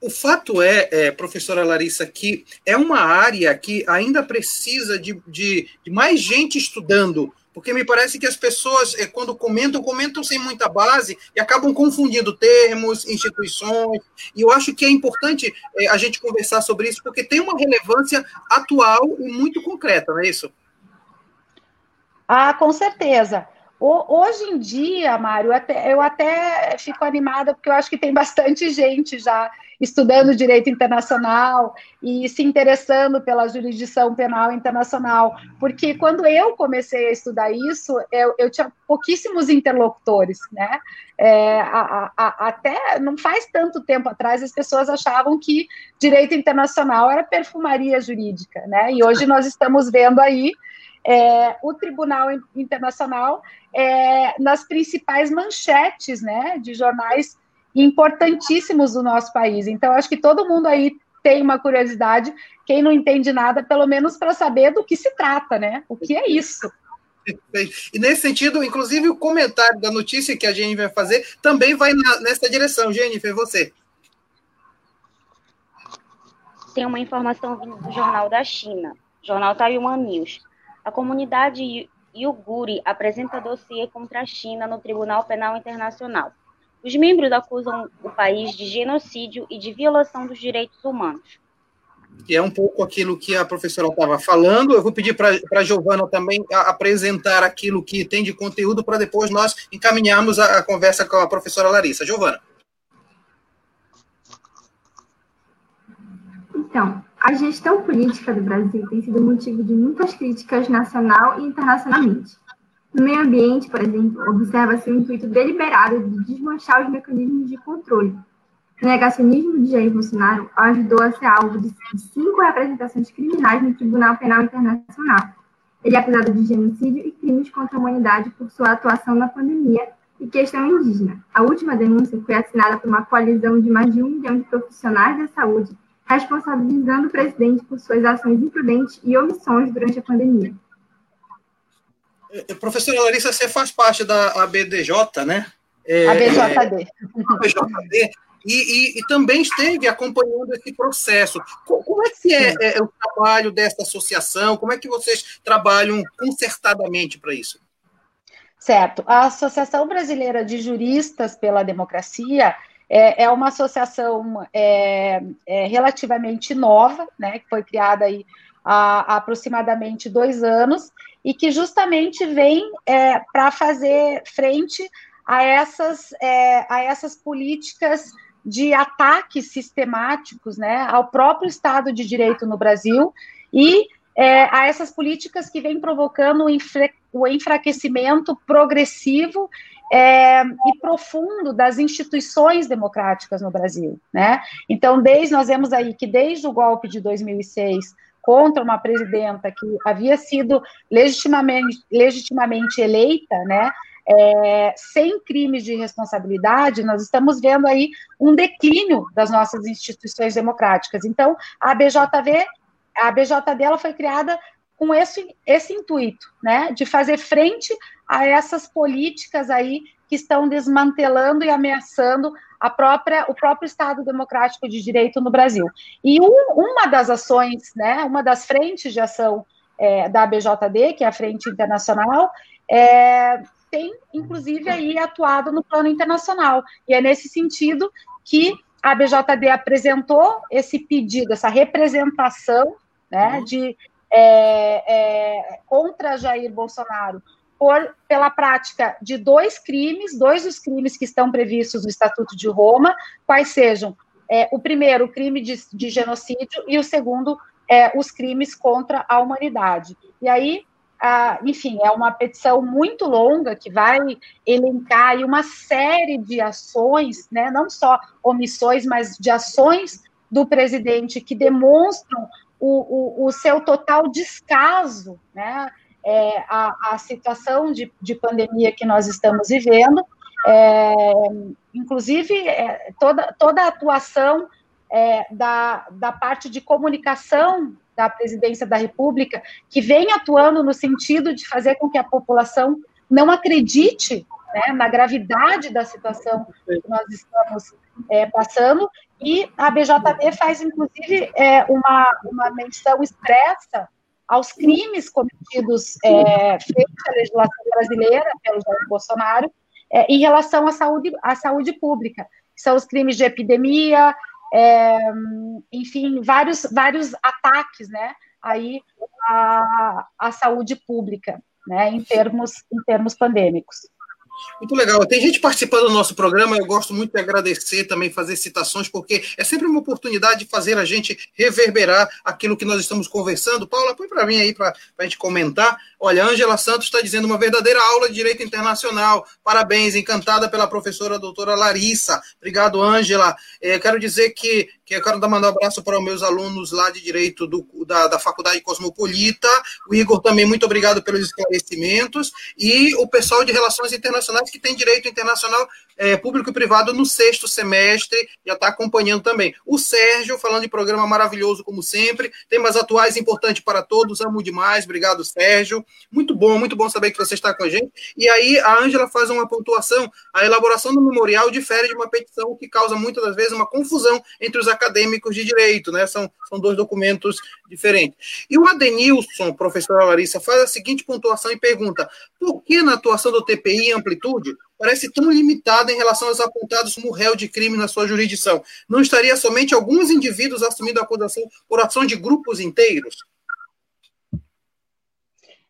O fato é, é, professora Larissa, que é uma área que ainda precisa de, de, de mais gente estudando porque me parece que as pessoas, eh, quando comentam, comentam sem muita base e acabam confundindo termos, instituições, e eu acho que é importante eh, a gente conversar sobre isso, porque tem uma relevância atual e muito concreta, não é isso? Ah, com certeza. Hoje em dia, Mário, eu até fico animada, porque eu acho que tem bastante gente já estudando direito internacional e se interessando pela jurisdição penal internacional, porque quando eu comecei a estudar isso, eu, eu tinha pouquíssimos interlocutores, né? É, a, a, até não faz tanto tempo atrás as pessoas achavam que direito internacional era perfumaria jurídica, né? E hoje nós estamos vendo aí é, o Tribunal Internacional é, nas principais manchetes né, de jornais importantíssimos do nosso país. Então, acho que todo mundo aí tem uma curiosidade, quem não entende nada, pelo menos para saber do que se trata, né? O que é isso? E nesse sentido, inclusive, o comentário da notícia que a gente vai fazer também vai na, nessa direção. Jennifer, você. Tem uma informação vindo do jornal da China, jornal Taiwan News. A comunidade Yuguri apresenta dossiê contra a China no Tribunal Penal Internacional. Os membros acusam o país de genocídio e de violação dos direitos humanos. Que é um pouco aquilo que a professora estava falando. Eu vou pedir para a Giovana também apresentar aquilo que tem de conteúdo para depois nós encaminharmos a, a conversa com a professora Larissa. Giovana. Então, a gestão política do Brasil tem sido motivo de muitas críticas nacional e internacionalmente. No meio ambiente, por exemplo, observa-se o intuito deliberado de desmanchar os mecanismos de controle. O negacionismo de Jair Bolsonaro ajudou a ser alvo de cinco representações criminais no Tribunal Penal Internacional. Ele é acusado de genocídio e crimes contra a humanidade por sua atuação na pandemia e questão indígena. A última denúncia foi assinada por uma coalizão de mais de um milhão de profissionais da saúde responsabilizando o presidente por suas ações imprudentes e omissões durante a pandemia. É, professora Larissa, você faz parte da ABDJ, né? É, ABJD. ABJD. E, e, e, também esteve acompanhando esse processo. Como é que é, é, o trabalho dessa associação? Como é que vocês trabalham concertadamente para isso? Certo. A Associação Brasileira de Juristas pela Democracia é, é uma associação é, é, relativamente nova, né, que foi criada aí há, aproximadamente dois anos, e que justamente vem é, para fazer frente a essas, é, a essas políticas de ataques sistemáticos né, ao próprio Estado de Direito no Brasil e é, a essas políticas que vêm provocando o enfraquecimento progressivo é, e profundo das instituições democráticas no Brasil, né? Então, desde nós vemos aí que desde o golpe de 2006 contra uma presidenta que havia sido legitimamente, legitimamente eleita, né? É, sem crimes de responsabilidade, nós estamos vendo aí um declínio das nossas instituições democráticas. Então, a BJV, a BJD, ela foi criada com esse, esse intuito, né, de fazer frente a essas políticas aí que estão desmantelando e ameaçando a própria, o próprio Estado Democrático de Direito no Brasil. E um, uma das ações, né, uma das frentes de ação é, da BJD, que é a Frente Internacional, é, tem, inclusive, aí atuado no plano internacional. E é nesse sentido que a BJD apresentou esse pedido, essa representação né, uhum. de, é, é, contra Jair Bolsonaro por, pela prática de dois crimes, dois dos crimes que estão previstos no Estatuto de Roma, quais sejam é, o primeiro, o crime de, de, genocídio, e o segundo, é, os crimes contra a humanidade. E aí, enfim, é uma petição muito longa que vai elencar uma série de ações, né, não só omissões, mas de ações do presidente que demonstram o, o, o seu total descaso, né, é, a, a, situação de, de, pandemia que nós estamos vivendo, é, inclusive é, toda, toda a atuação é, da, da parte de comunicação da presidência da República, que vem atuando no sentido de fazer com que a população não acredite né, na gravidade da situação que nós estamos é, passando, e a BJD faz, inclusive, é, uma, uma menção expressa aos crimes cometidos é, frente à legislação brasileira pelo Jair Bolsonaro é, em relação à saúde, à saúde pública, são os crimes de epidemia, é, enfim, vários, vários ataques, né, aí à, à saúde pública. né, em termos, em termos pandêmicos. Muito legal. Tem gente participando do nosso programa, eu gosto muito de agradecer também, fazer citações, porque é sempre uma oportunidade de fazer a gente reverberar aquilo que nós estamos conversando. Paula, põe para mim aí para a gente comentar. Olha, Ângela Santos está dizendo uma verdadeira aula de Direito Internacional. Parabéns, encantada pela professora doutora Larissa. Obrigado, Ângela. É, quero dizer que que eu quero mandar um abraço para os meus alunos lá de Direito do, da, da Faculdade Cosmopolita. O Igor também, muito obrigado pelos esclarecimentos. E o pessoal de Relações Internacionais, que tem Direito Internacional é, Público e Privado no sexto semestre, já está acompanhando também. O Sérgio, falando de programa maravilhoso, como sempre. Temas atuais importantes para todos, amo demais. Obrigado, Sérgio. Muito bom, muito bom saber que você está com a gente. E aí, a Ângela faz uma pontuação. A elaboração do memorial difere de uma petição que causa muitas das vezes uma confusão entre os acadêmicos de direito, né? São, são dois documentos diferentes. E o Adenilson, professora Larissa, faz a seguinte pontuação e pergunta: por que na atuação do TPI amplitude parece tão limitada em relação aos apontados como réu de crime na sua jurisdição? Não estaria somente alguns indivíduos assumindo a acusação por ação de grupos inteiros?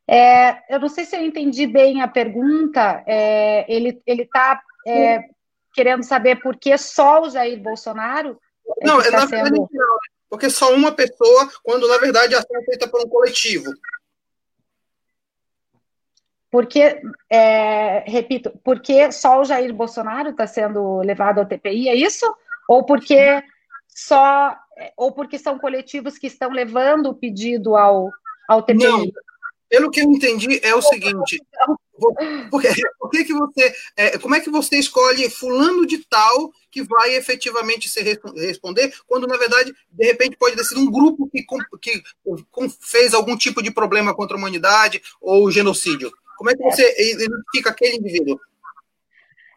É, eu não sei se eu entendi bem a pergunta. É, ele está é, querendo saber por que só o Jair Bolsonaro é não, é na verdade não, porque só uma pessoa, quando na verdade a ação é feita por um coletivo. Porque, é, repito, porque só o Jair Bolsonaro está sendo levado ao TPI, é isso? Ou porque só, ou porque são coletivos que estão levando o pedido ao, ao TPI? Não, pelo que eu entendi, é o seguinte: porque, porque que você, é, como é que você escolhe fulano de tal que vai efetivamente se responder, quando na verdade, de repente, pode ter sido um grupo que, que fez algum tipo de problema contra a humanidade ou genocídio? Como é que você identifica aquele indivíduo?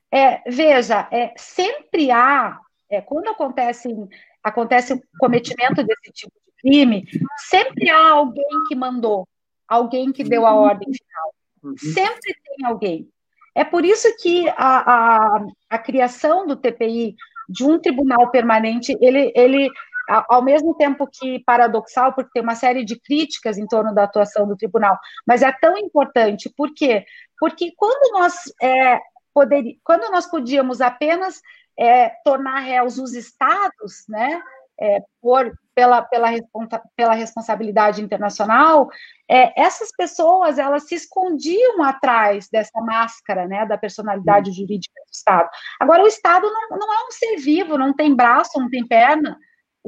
É, veja, é, sempre há, é, quando acontece, acontece o cometimento desse tipo de crime, sempre há alguém que mandou, alguém que deu a ordem final. Uhum. Sempre tem alguém. É por isso que a, a, a, criação do TPI, de um tribunal permanente, ele, ele, ao mesmo tempo que paradoxal, porque tem uma série de críticas em torno da atuação do tribunal, mas é tão importante, por quê? Porque quando nós, é, poder, quando nós podíamos apenas é, tornar réus os estados, né, é, por, pela, pela, pela responsabilidade internacional, é, essas pessoas elas se escondiam atrás dessa máscara né, da personalidade jurídica do Estado. Agora, o Estado não, não é um ser vivo, não tem braço, não tem perna.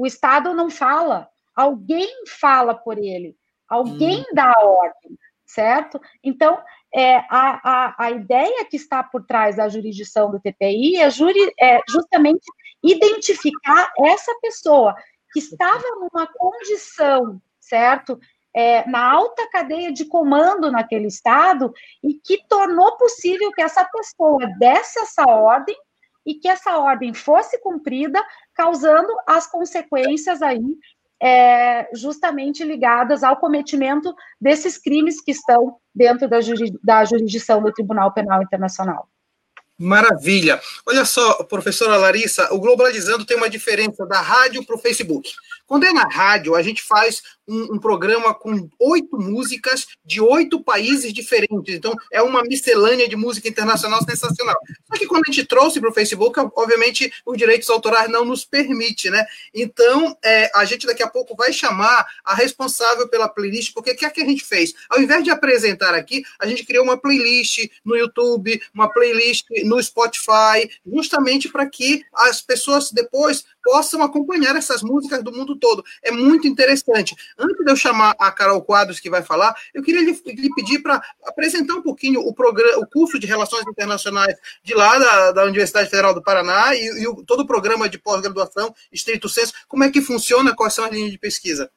O Estado não fala, alguém fala por ele, alguém hum. dá a ordem, certo? Então, é, a, a, a ideia que está por trás da jurisdição do TPI é, juri, é justamente identificar essa pessoa que estava numa condição, certo? É, na alta cadeia de comando naquele estado e que tornou possível que essa pessoa desse essa ordem e que essa ordem fosse cumprida, causando as consequências aí é, justamente ligadas ao cometimento desses crimes que estão dentro da, da jurisdição do Tribunal Penal Internacional. Maravilha. Olha só, professora Larissa, o Globalizando tem uma diferença da rádio para o Facebook. Quando é na rádio, a gente faz um, um, programa com oito músicas de oito países diferentes. Então, é uma miscelânea de música internacional sensacional. Só que quando a gente trouxe para o Facebook, obviamente, os direitos autorais não nos permite, né? Então, é, a gente daqui a pouco vai chamar a responsável pela playlist, porque o que é que a gente fez? Ao invés de apresentar aqui, a gente criou uma playlist no YouTube, uma playlist no Spotify, justamente para que as pessoas depois possam acompanhar essas músicas do mundo todo. É muito interessante. Antes de eu chamar a Carol Quadros, que vai falar, eu queria lhe, lhe pedir para apresentar um pouquinho o, programa, o curso de Relações Internacionais de lá, da, da Universidade Federal do Paraná, e, e o, todo o programa de pós-graduação, estrito senso, como é que funciona, quais são as linhas de pesquisa.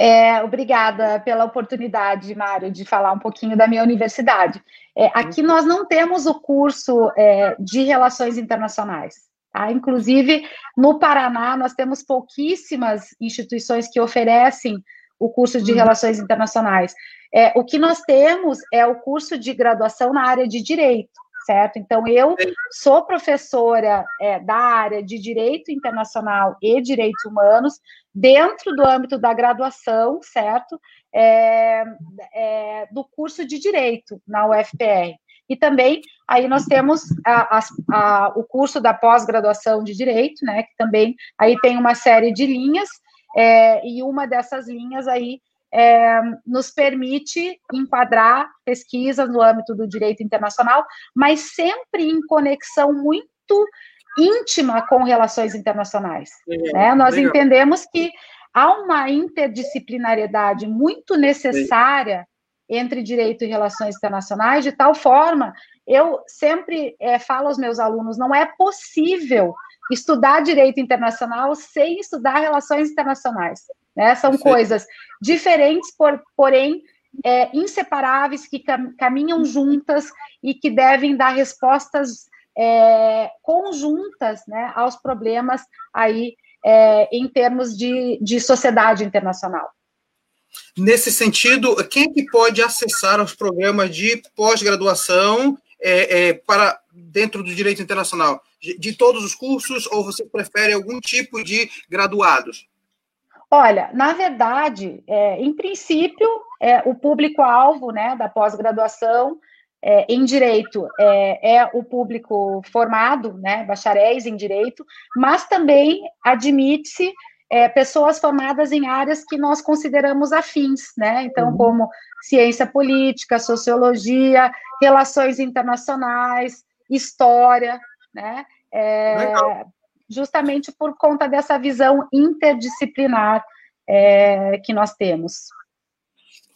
É, obrigada pela oportunidade, Mário, de falar um pouquinho da minha universidade. É, aqui nós não temos o curso é, de Relações Internacionais. Tá? Inclusive, no Paraná, nós temos pouquíssimas instituições que oferecem o curso de uhum. Relações Internacionais. É, o que nós temos é o curso de graduação na área de Direito, certo? Então, eu sou professora é, da área de Direito Internacional e Direitos Humanos, dentro do âmbito da graduação, certo? É, é, do curso de Direito na UFPR. E também, aí nós temos a, a, a, o curso da pós-graduação de Direito, né, que também aí tem uma série de linhas, é, e uma dessas linhas aí é, nos permite enquadrar pesquisas no âmbito do direito internacional, mas sempre em conexão muito íntima com relações internacionais. Né? Nós legal. entendemos que há uma interdisciplinariedade muito necessária entre direito e relações internacionais, de tal forma, eu sempre é, falo aos meus alunos, não é possível estudar direito internacional sem estudar relações internacionais. Né? São Sim. coisas diferentes, por, porém é, inseparáveis, que cam caminham juntas e que devem dar respostas é, conjuntas né, aos problemas aí é, em termos de, de sociedade internacional. Nesse sentido, quem é que pode acessar os programas de pós-graduação é, é, para dentro do direito internacional? De, todos os cursos ou você prefere algum tipo de graduados? Olha, na verdade, é, em princípio, é, o público-alvo né, da pós-graduação é, em direito é, é, o público formado, né, bacharéis em direito, mas também admite-se é, pessoas formadas em áreas que nós consideramos afins, né? Então, uhum. como ciência política, sociologia, relações internacionais, história, né? É, justamente por conta dessa visão interdisciplinar é, que nós temos.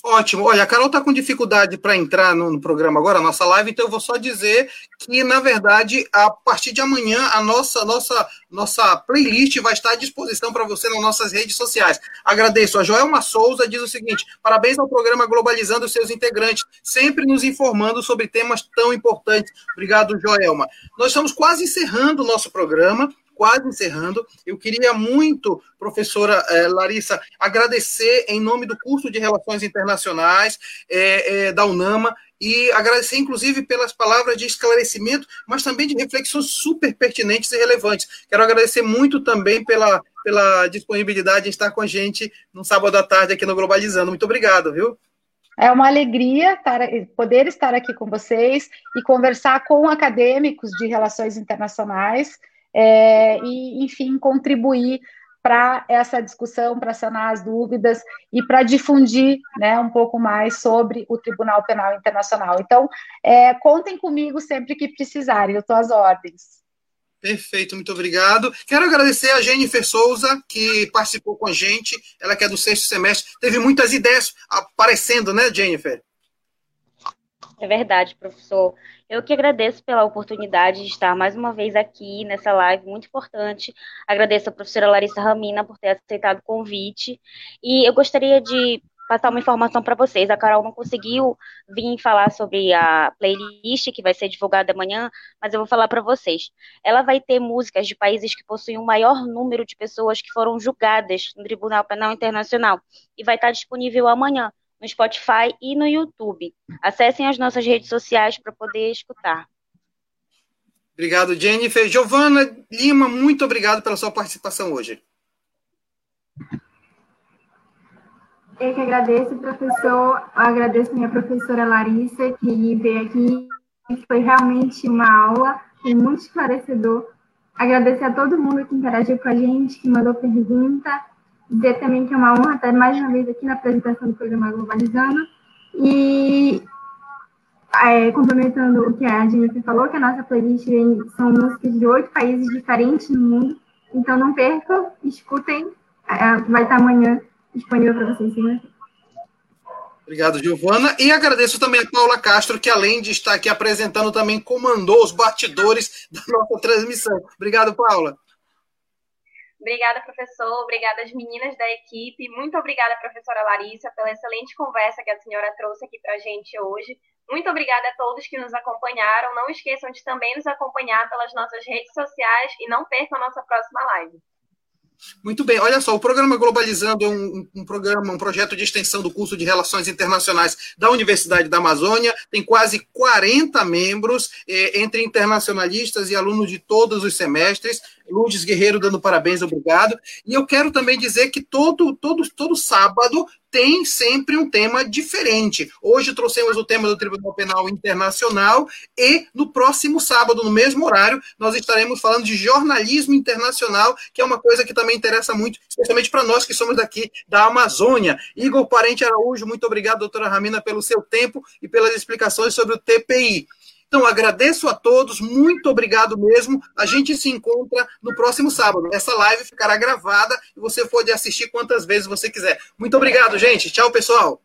Ótimo. Olha, a Carol está com dificuldade para entrar no, no, programa agora, a nossa live, então eu vou só dizer que, na verdade, a partir de amanhã, a nossa, nossa, nossa playlist vai estar à disposição para você nas nossas redes sociais. Agradeço. A Joelma Souza diz o seguinte: parabéns ao programa Globalizando os seus integrantes, sempre nos informando sobre temas tão importantes. Obrigado, Joelma. Nós estamos quase encerrando o nosso programa quase encerrando. Eu queria muito, professora eh, Larissa, agradecer em nome do curso de Relações Internacionais eh, da UNAMA e agradecer, inclusive, pelas palavras de esclarecimento, mas também de reflexões super pertinentes e relevantes. Quero agradecer muito também pela, pela disponibilidade de estar com a gente no sábado à tarde aqui no Globalizando. Muito obrigado, viu? É uma alegria poder estar aqui com vocês e conversar com acadêmicos de relações internacionais é, e, enfim, contribuir para essa discussão, para sanar as dúvidas e para difundir né, um pouco mais sobre o Tribunal Penal Internacional. Então, é, contem comigo sempre que precisarem, eu estou às ordens. Perfeito, muito obrigado. Quero agradecer a Jennifer Souza, que participou com a gente, ela que é do sexto semestre, teve muitas ideias aparecendo, né, Jennifer? É verdade, professor. Eu que agradeço pela oportunidade de estar mais uma vez aqui nessa live muito importante. Agradeço a professora Larissa Ramina por ter aceitado o convite. E eu gostaria de passar uma informação para vocês. A Carol não conseguiu vir falar sobre a playlist que vai ser divulgada amanhã, mas eu vou falar para vocês. Ela vai ter músicas de países que possuem o maior número de pessoas que foram julgadas no Tribunal Penal Internacional e vai estar disponível amanhã no Spotify e no YouTube. Acessem as nossas redes sociais para poder escutar. Obrigado, Jennifer. Giovana Lima, muito obrigado pela sua participação hoje. Eu que agradeço, professor. Eu agradeço minha professora Larissa, que veio aqui. Foi realmente uma aula, foi muito esclarecedor. Agradecer a todo mundo que interagiu com a gente, que mandou pergunta dizer também que é uma honra estar mais uma vez aqui na apresentação do programa Globalizando. E é, complementando o que a Jennifer falou, que a nossa playlist são músicas de oito países diferentes no mundo. Então não percam, escutem, é, vai estar amanhã disponível para vocês. Obrigado, Giovana. E agradeço também a Paula Castro, que além de estar aqui apresentando, também comandou os batidores da nossa transmissão. Obrigado, Paula. Obrigada, professor. Obrigada às meninas da equipe. Muito obrigada, professora Larissa, pela excelente conversa que a senhora trouxe aqui para a gente hoje. Muito obrigada a todos que nos acompanharam. Não esqueçam de também nos acompanhar pelas nossas redes sociais e não percam a nossa próxima live. Muito bem, olha só, o programa Globalizando é um, um, programa, um projeto de extensão do curso de Relações Internacionais da Universidade da Amazônia, tem quase 40 membros, eh, entre internacionalistas e alunos de todos os semestres. Lourdes Guerreiro dando parabéns, obrigado. E eu quero também dizer que todo, todo, todo sábado tem sempre um tema diferente. Hoje trouxemos o tema do Tribunal Penal Internacional e no próximo sábado, no mesmo horário, nós estaremos falando de jornalismo internacional, que é uma coisa que também interessa muito, especialmente para nós que somos daqui da Amazônia. Igor Parente Araújo, muito obrigado, doutora Ramina, pelo seu tempo e pelas explicações sobre o TPI. Então, agradeço a todos, muito obrigado mesmo. A gente se encontra no próximo sábado. Essa live ficará gravada e você pode assistir quantas vezes você quiser. Muito obrigado, gente. Tchau, pessoal.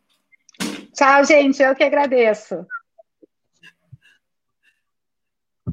Tchau, gente. Eu que agradeço.